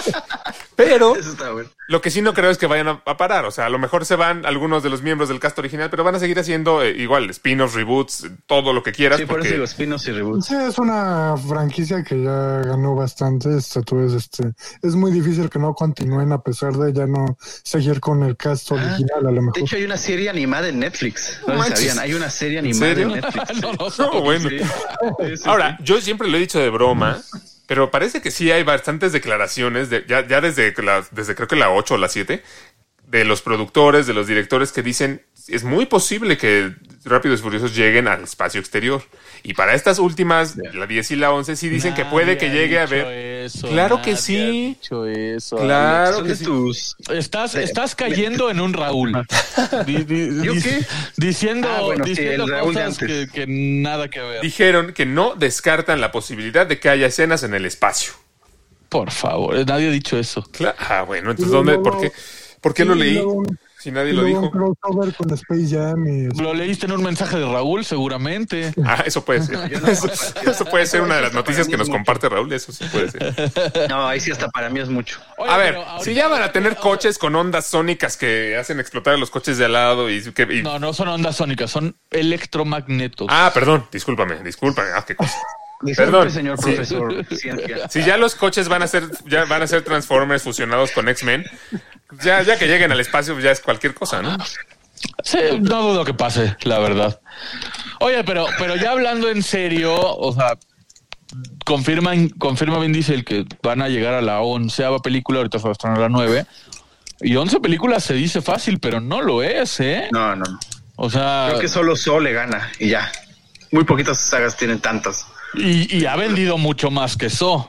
[LAUGHS] pero, Eso está bueno. Lo que sí no creo es que vayan a, a parar. O sea, a lo mejor se van algunos de los miembros del cast original, pero van a seguir haciendo eh, igual spin-offs, reboots, todo lo que quieras. Sí, por eso digo spin-offs y reboots. Sí, es una franquicia que ya ganó bastante estatuas. Este, es muy difícil que no continúen a pesar de ya no seguir con el cast original, a lo De hecho, hay una serie animada en Netflix. No, sabían. Hay una serie animada serio? en Netflix. [LAUGHS] No, no, No, bueno. Sí. Ahora, yo siempre lo he dicho de broma, pero parece que sí hay bastantes declaraciones, de, ya, ya desde, la, desde creo que la 8 o la 7, de los productores, de los directores que dicen, es muy posible que Rápidos y Furiosos lleguen al espacio exterior. Y para estas últimas, la 10 y la 11, sí dicen que puede que llegue a ver... Claro que sí. Claro que sí. tus. Estás, estás cayendo en un Raúl. [LAUGHS] Di- di- ¿Yo qué? Diciendo, Ah, bueno, diciendo Raúl de cosas que, que nada que ver. Dijeron que no descartan la posibilidad de que haya escenas en el espacio. Por favor, nadie ha dicho eso. Ah, bueno, entonces ¿dónde? ¿Por qué? ¿Por qué lo leí? Si nadie y lo dijo. un crossover con Space Jam y Lo leíste en un mensaje de Raúl, seguramente. Ah, eso puede ser. [LAUGHS] Eso, eso puede ser una de las noticias que nos comparte Raúl. Eso sí puede ser. [LAUGHS] No, ahí sí hasta para mí es mucho. Oye, A ver, si ya van a tener coches con ondas sónicas que hacen explotar a los coches de al lado y que. y- No, no son ondas sónicas, son electromagnetos. Ah, perdón, discúlpame, discúlpame. Ah, qué cosa. Disculpe, Perdón. señor profesor. Ciencia. [LAUGHS] Si ya los coches van a ser, ya van a ser Transformers fusionados con X-Men, ya, ya que lleguen al espacio, ya es cualquier cosa, ¿no? Sí, no dudo que pase, la verdad. Oye, pero, pero ya hablando en serio, o sea, confirman, confirma Vin Diesel que van a llegar a la onceava película, ahorita se va a estrenar la nueve. Y once películas se dice fácil, pero no lo es, ¿eh? No, no, no. O sea, Creo que solo Sol le gana y ya. Muy poquitas sagas tienen tantas. Y, y ha vendido mucho más que eso.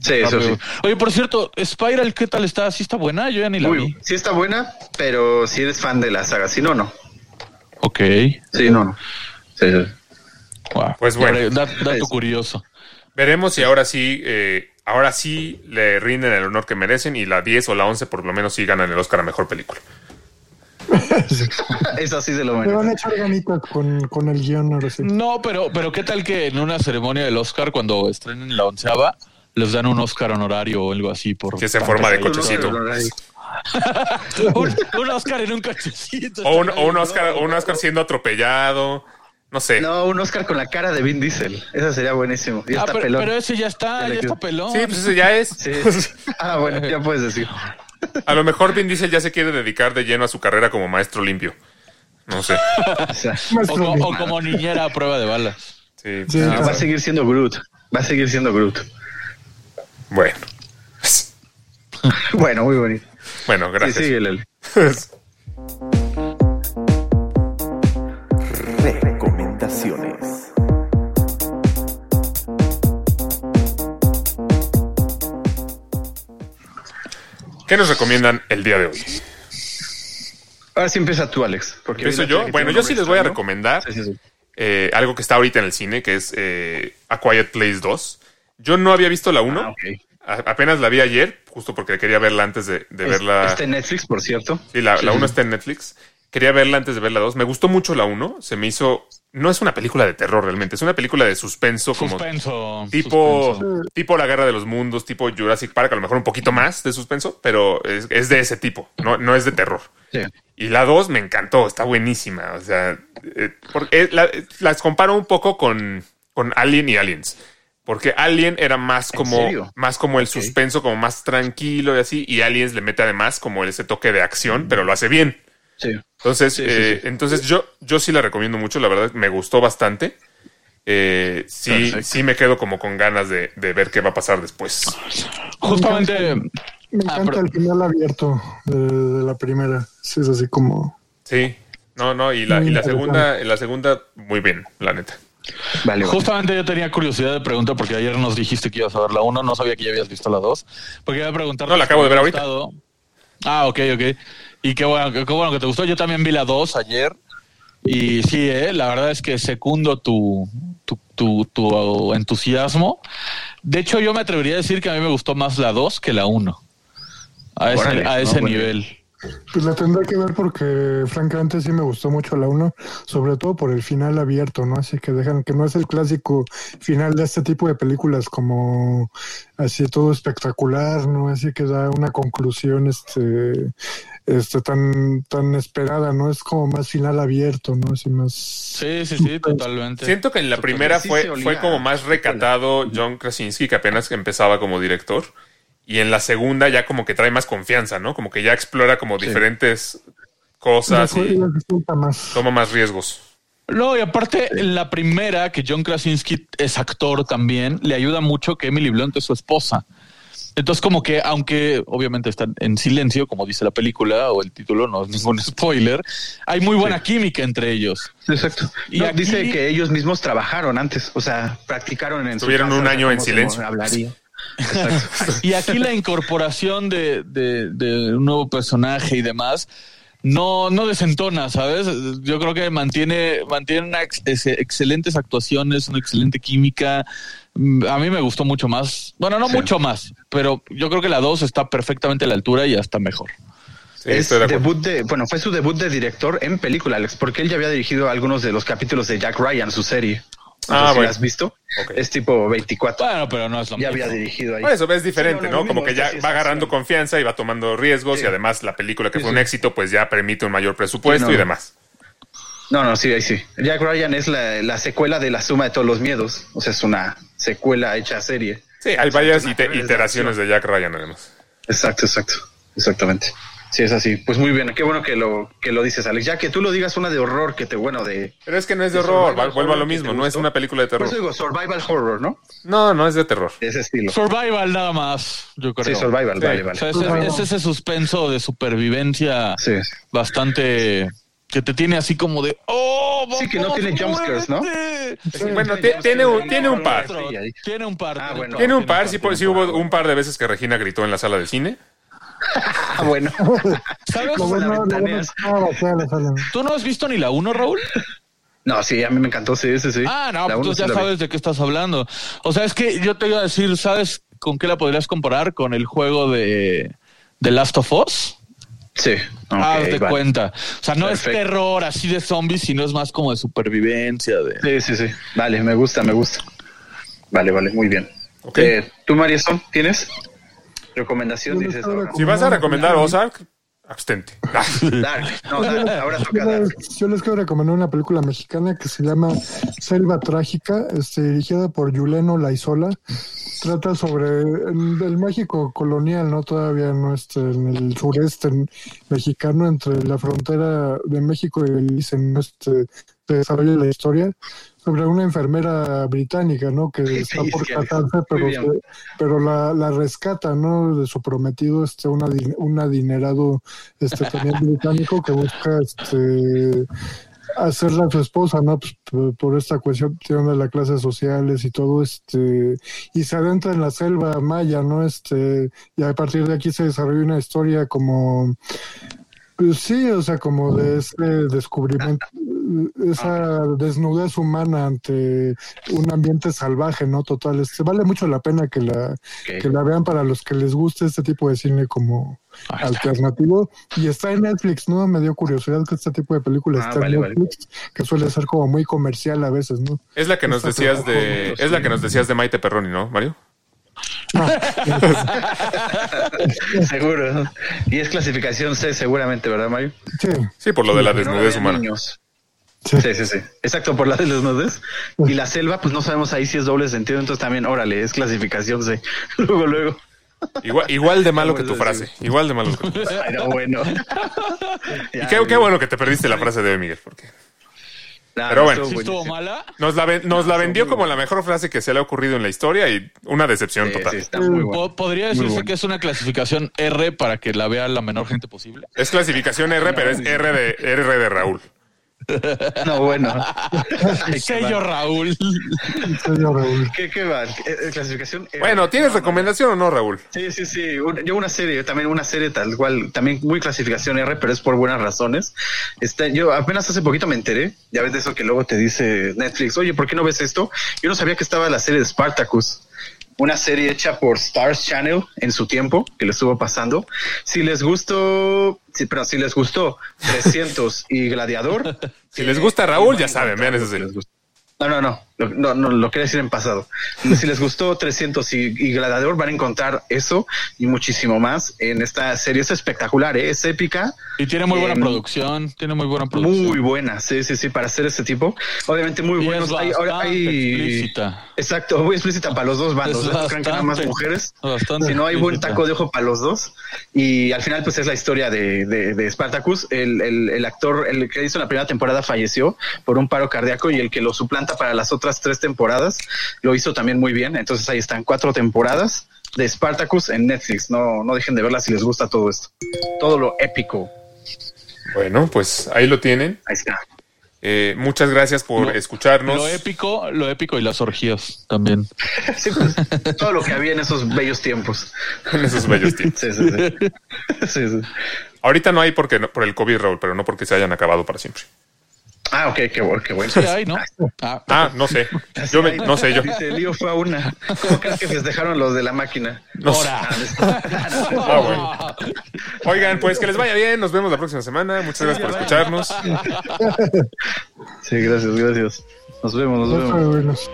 Sí, eso sí. Oye, por cierto, Spiral, ¿qué tal está? ¿Sí está buena? Yo ya ni la Muy, vi. sí está buena, pero si eres fan de la saga, si no, no. Ok. Sí, no, no. Sí, sí. Wow. Pues bueno. Dat- dato curioso. Veremos si ahora sí, eh, ahora sí le rinden el honor que merecen y la 10 o la 11 por lo menos sí ganan el Oscar a Mejor Película. [LAUGHS] Eso sí se lo le van a merece. echar ganitas con, con el guion ahora sí. No, pero, pero ¿qué tal que en una ceremonia del Oscar, cuando estrenen la onceava, les dan un Oscar honorario o algo así por... Que es en forma de cochecito. [LAUGHS] un, un Oscar en un cochecito. O un, o un Oscar, un Oscar siendo atropellado. No sé. No, un Oscar con la cara de Vin Diesel. Eso sería buenísimo. Ya Ah, está pero, pelón. pero ese ya está, Ya está pelón. Sí, pues eso ya es. Sí. Ah, bueno, ya puedes decir. A lo mejor Vin Diesel ya se quiere dedicar de lleno a su carrera como maestro limpio. No sé. O sea, [LAUGHS] o, Maestro co- Lee. o como niñera a prueba de balas. Sí. Sí, va a seguir siendo Groot. Va a seguir siendo Groot. Bueno. [LAUGHS] Bueno, muy bonito. Bueno, Sí, gracias. sigue, Lele. [LAUGHS] Recomendaciones. ¿Qué nos recomiendan el día de hoy? Ahora sí empieza tú, Alex. Porque ¿Empiezo yo? Bueno, yo sí les voy a recomendar Sí, sí, sí. eh, algo que está ahorita en el cine, que es eh, A Quiet Place 2. Yo no había visto la 1. Ah, apenas la vi ayer, justo porque quería verla antes de, de Es- verla. Está en Netflix, por cierto. Sí, la, Sí, la sí. 1 está en Netflix. Quería verla antes de ver la 2. Me gustó mucho la 1. Se me hizo. No es una película de terror realmente, es una película de suspenso, como Suspenso. tipo, suspenso. tipo La Guerra de los Mundos, tipo Jurassic Park, a lo mejor un poquito más de suspenso, pero es, es de ese tipo, no, no es de terror. Sí. Y la 2 me encantó, está buenísima. O sea, eh, porque eh, la- las comparo un poco con, con Alien y Aliens. Porque Alien era más ¿En como, más como el suspenso, como más tranquilo y así. Y Aliens le mete además como ese toque de acción, pero lo hace bien. Sí. Entonces, Sí, sí, eh, sí. entonces yo, yo sí la recomiendo mucho, la verdad, me gustó bastante. Eh, sí, Perfecto. sí me quedo como con ganas de, de ver qué va a pasar después. Justamente. Me Ah, encanta pero- el final abierto de, de la primera. Sí, es así como. Sí, no, no, y la, y la segunda, la segunda, muy bien, la neta. Vale, vale. Justamente yo tenía curiosidad de preguntar, porque ayer nos dijiste que ibas a ver la 1, no sabía que ya habías visto la 2. Porque iba a preguntar. No, la acabo de ver ahorita. Ah, ok, ok. Y qué bueno, qué bueno que te gustó. Yo también vi la 2 ayer. Y sí, eh, la verdad es que secundo tu, tu, tu, tu entusiasmo. De hecho, yo me atrevería a decir que a mí me gustó más la 2 que la 1. A ese, Órale, a ese bueno. nivel. Pues la tendré que ver porque francamente sí me gustó mucho la 1, sobre todo por el final abierto, ¿no? Así que dejan que no es el clásico final de este tipo de películas como así todo espectacular, ¿no? Así que da una conclusión este este tan tan esperada, ¿no? Es como más final abierto, ¿no? Así más Sí, sí, sí, totalmente. Siento que en la primera sí fue, fue como más recatado John Krasinski, que apenas empezaba como director. Y en la segunda ya como que trae más confianza, ¿no? Como que ya explora como diferentes cosas y más. toma más riesgos. No, y aparte, en la primera, que John Krasinski es actor también, le ayuda mucho que Emily Blunt es su esposa. Entonces, como que, aunque obviamente están en silencio, como dice la película o el título, no es ningún [LAUGHS] spoiler, hay muy buena química entre ellos. Exacto. Y No, aquí- Dice que ellos mismos trabajaron antes, o sea, practicaron en su Tuvieron casa, un año en silencio. Hablaría. [LAUGHS] Exacto. Y aquí la incorporación de, de- de un nuevo personaje y demás no, no desentona, ¿sabes? Yo creo que mantiene, mantiene una ex- ex- excelentes actuaciones, una excelente química. Mm, A mí me gustó mucho más. Bueno, no Sí. mucho más, pero yo creo que la 2 está perfectamente a la altura y hasta mejor. Sí, es de debut de, bueno, fue su debut de director en película, Alex, porque él ya había dirigido algunos de los capítulos de Jack Ryan, su serie. No Ah, si bueno. la has visto? Es tipo 24. Bueno, pero no es lo ya mismo. había dirigido ahí. Por eso es diferente, Sí, no, Como que ya va agarrando confianza y va tomando riesgos Sí. y además la película que Sí, fue un éxito pues ya permite un mayor presupuesto Sí, no. y demás. No, no, sí, ahí sí. Jack Ryan es la, la secuela de La Suma de todos los miedos. O sea, es una secuela hecha serie. Sí, hay varias ite- iteraciones de Jack Ryan además. Exacto, exacto. Exactamente. Sí, es así. Pues muy bien. Qué bueno que lo, que lo dices, Alex. Ya que tú lo digas una de horror que te, bueno, de... Pero es que no es de De horror, vuelvo a lo mismo, no es una película de Por terror. eso digo survival horror, ¿no? No, no es de terror. De ese estilo. Survival nada más, yo creo. Sí, survival, Sí. vale, O vale. sea, es ese suspenso de supervivencia Sí. bastante que te tiene así como de oh Sí, que no tiene jumpscares, ¿no? muévete". Bueno, ti- tiene un, tiene un par. Sí. Tiene un par. Ah, bueno. Tiene un par, sí, tiene sí hubo un par de veces que Regina gritó en la sala de cine. [LAUGHS] Ah, bueno. [LAUGHS] ¿Sabes? Sala. ¿Tú no has visto ni la 1, Raúl? No, sí, a mí me encantó, sí, sí, sí. Ah, no, La pues uno tú sí ya vi. sabes de qué estás hablando. O sea, es que yo te iba a decir, ¿sabes con qué la podrías comparar? Con el juego de, de Last of Us. Sí. ok, Haz de vale. cuenta. O sea, no es terror así de zombies, sino es más como de supervivencia. De... Sí, sí, sí. Vale, me gusta, me gusta. Vale, vale, muy bien. Ok. Eh, ¿Tú, Mariason, tienes recomendación? Dices. Si vas a recomendar Ozark, abstente. [LAUGHS] Dark. No, Dark. Ahora toca Yo Dark. les, yo les quiero recomendar una película mexicana que se llama Selva Trágica, este, dirigida por Yuleno Laizola. Trata sobre el, el México colonial, ¿no? Todavía no este, en el sureste mexicano, entre la frontera de México y Belice, ¿no? Este, se desarrolla la historia sobre una enfermera británica, ¿no? Que [LAUGHS] Sí, está por casarse, muy pero, se- pero la, la rescata, ¿no? De su prometido, este, un, adi- un adinerado, este, [LAUGHS] también británico que busca, este, hacerla su esposa, ¿no? Pues, por, por esta cuestión de las clases sociales y todo, este, y se adentra en la selva maya, ¿no? Este, y a partir de aquí se desarrolla una historia como Pues sí, o sea, como de ese descubrimiento, esa desnudez humana ante un ambiente salvaje, ¿no? Total, este, vale mucho la pena que la, que la vean para los que les guste este tipo de cine como alternativo. Y está en Netflix, ¿no? Me dio curiosidad que este tipo de películas Ah, está vale, en vale. Netflix, que suele ser como muy comercial a veces, ¿no? Es la que nos Está decías de, ¿no? es la que nos decías de Maite Perroni, ¿no, Mario? [LAUGHS] Seguro. Y es clasificación C, seguramente, ¿verdad, Mario? Sí, Sí, por lo de la no desnudez vean humana. niños. sí. Sí, sí, sí. Exacto, por la de desnudez. Y la selva, pues no sabemos ahí si es doble sentido, entonces también, órale, es clasificación C. [LAUGHS] Luego, luego. Igual, igual de malo [LAUGHS] que tu frase. Igual de malo que tu frase. Ay, no, bueno. Y qué, qué bueno que te perdiste la frase de hoy, Miguel, porque Nah, Pero no, bueno. estuvo ¿Sí estuvo buenísimo. mala? nos la, nos la vendió como la mejor frase que se le ha ocurrido en la historia y una decepción Sí, sí, total. está muy bueno. Po- ¿Podría decirse bueno. que es una clasificación R para que la vea la menor gente posible? Es clasificación R, pero es R de, R de Raúl. No, bueno. [LAUGHS] Ay, Sello. Raúl. Sello Raúl. ¿Qué, qué va? ¿Qué- eh, clasificación R. Bueno, ¿tienes recomendación o no, Raúl? Sí, sí, sí. Yo una serie, también una serie tal cual, también muy clasificación R, pero es por buenas razones. Este, yo apenas hace poquito me enteré, ya ves de eso que luego te dice Netflix, oye, ¿por qué no ves esto? Yo no sabía que estaba la serie de Spartacus, una serie hecha por Stars Channel en su tiempo, que le estuvo pasando. Si les gustó, sí, pero si les gustó 300 y Gladiador. [LAUGHS] Si les gusta Raúl, ya saben, vean esa serie. No, no, no, lo- no, no, lo quería decir en pasado. [LAUGHS] Si les gustó 300 y, y Gladiador, van a encontrar eso y muchísimo más en esta serie. Es espectacular, ¿eh? es épica, Y tiene muy buena Em, producción. Tiene muy buena producción. muy buena, sí, sí, sí, para hacer este tipo. Obviamente muy Y buenos. es Hay- ahora bastante hay- explícita. Exacto, muy explícita para los dos bandos. No crean que nada más mujeres. Si no hay buen taco de ojo para los dos. Y al final, pues es la historia de, de, de Spartacus. El, el, el actor, el que hizo la primera temporada falleció por un paro cardíaco y el que lo suplanta para las otras tres temporadas lo hizo también muy bien. Entonces ahí están cuatro temporadas de Spartacus en Netflix. No, no dejen de verla si les gusta todo esto. Todo lo épico. Bueno, pues ahí lo tienen. Ahí está. Eh, muchas gracias por Lo- escucharnos. Lo épico, lo épico y las orgías también. [LAUGHS] Sí, pues, todo lo que había en esos bellos tiempos. en esos bellos [LAUGHS] tiempos. Sí, sí, sí. Sí, sí. Ahorita no hay porque no- por el COVID, Raúl, pero no porque se hayan acabado para siempre. Ah, ok, qué bueno, qué bueno. Sí hay, ¿no? [LAUGHS] Ah, Ah, no sé. Yo me- no sé yo. [LAUGHS] Dice Lío fue a una. ¿Cómo crees que festejaron los de la máquina? No sé. [LAUGHS] Ah, bueno. Oigan, pues que les vaya bien. Nos vemos la próxima semana. Muchas gracias por escucharnos. Sí, gracias, gracias. Nos vemos, nos vemos.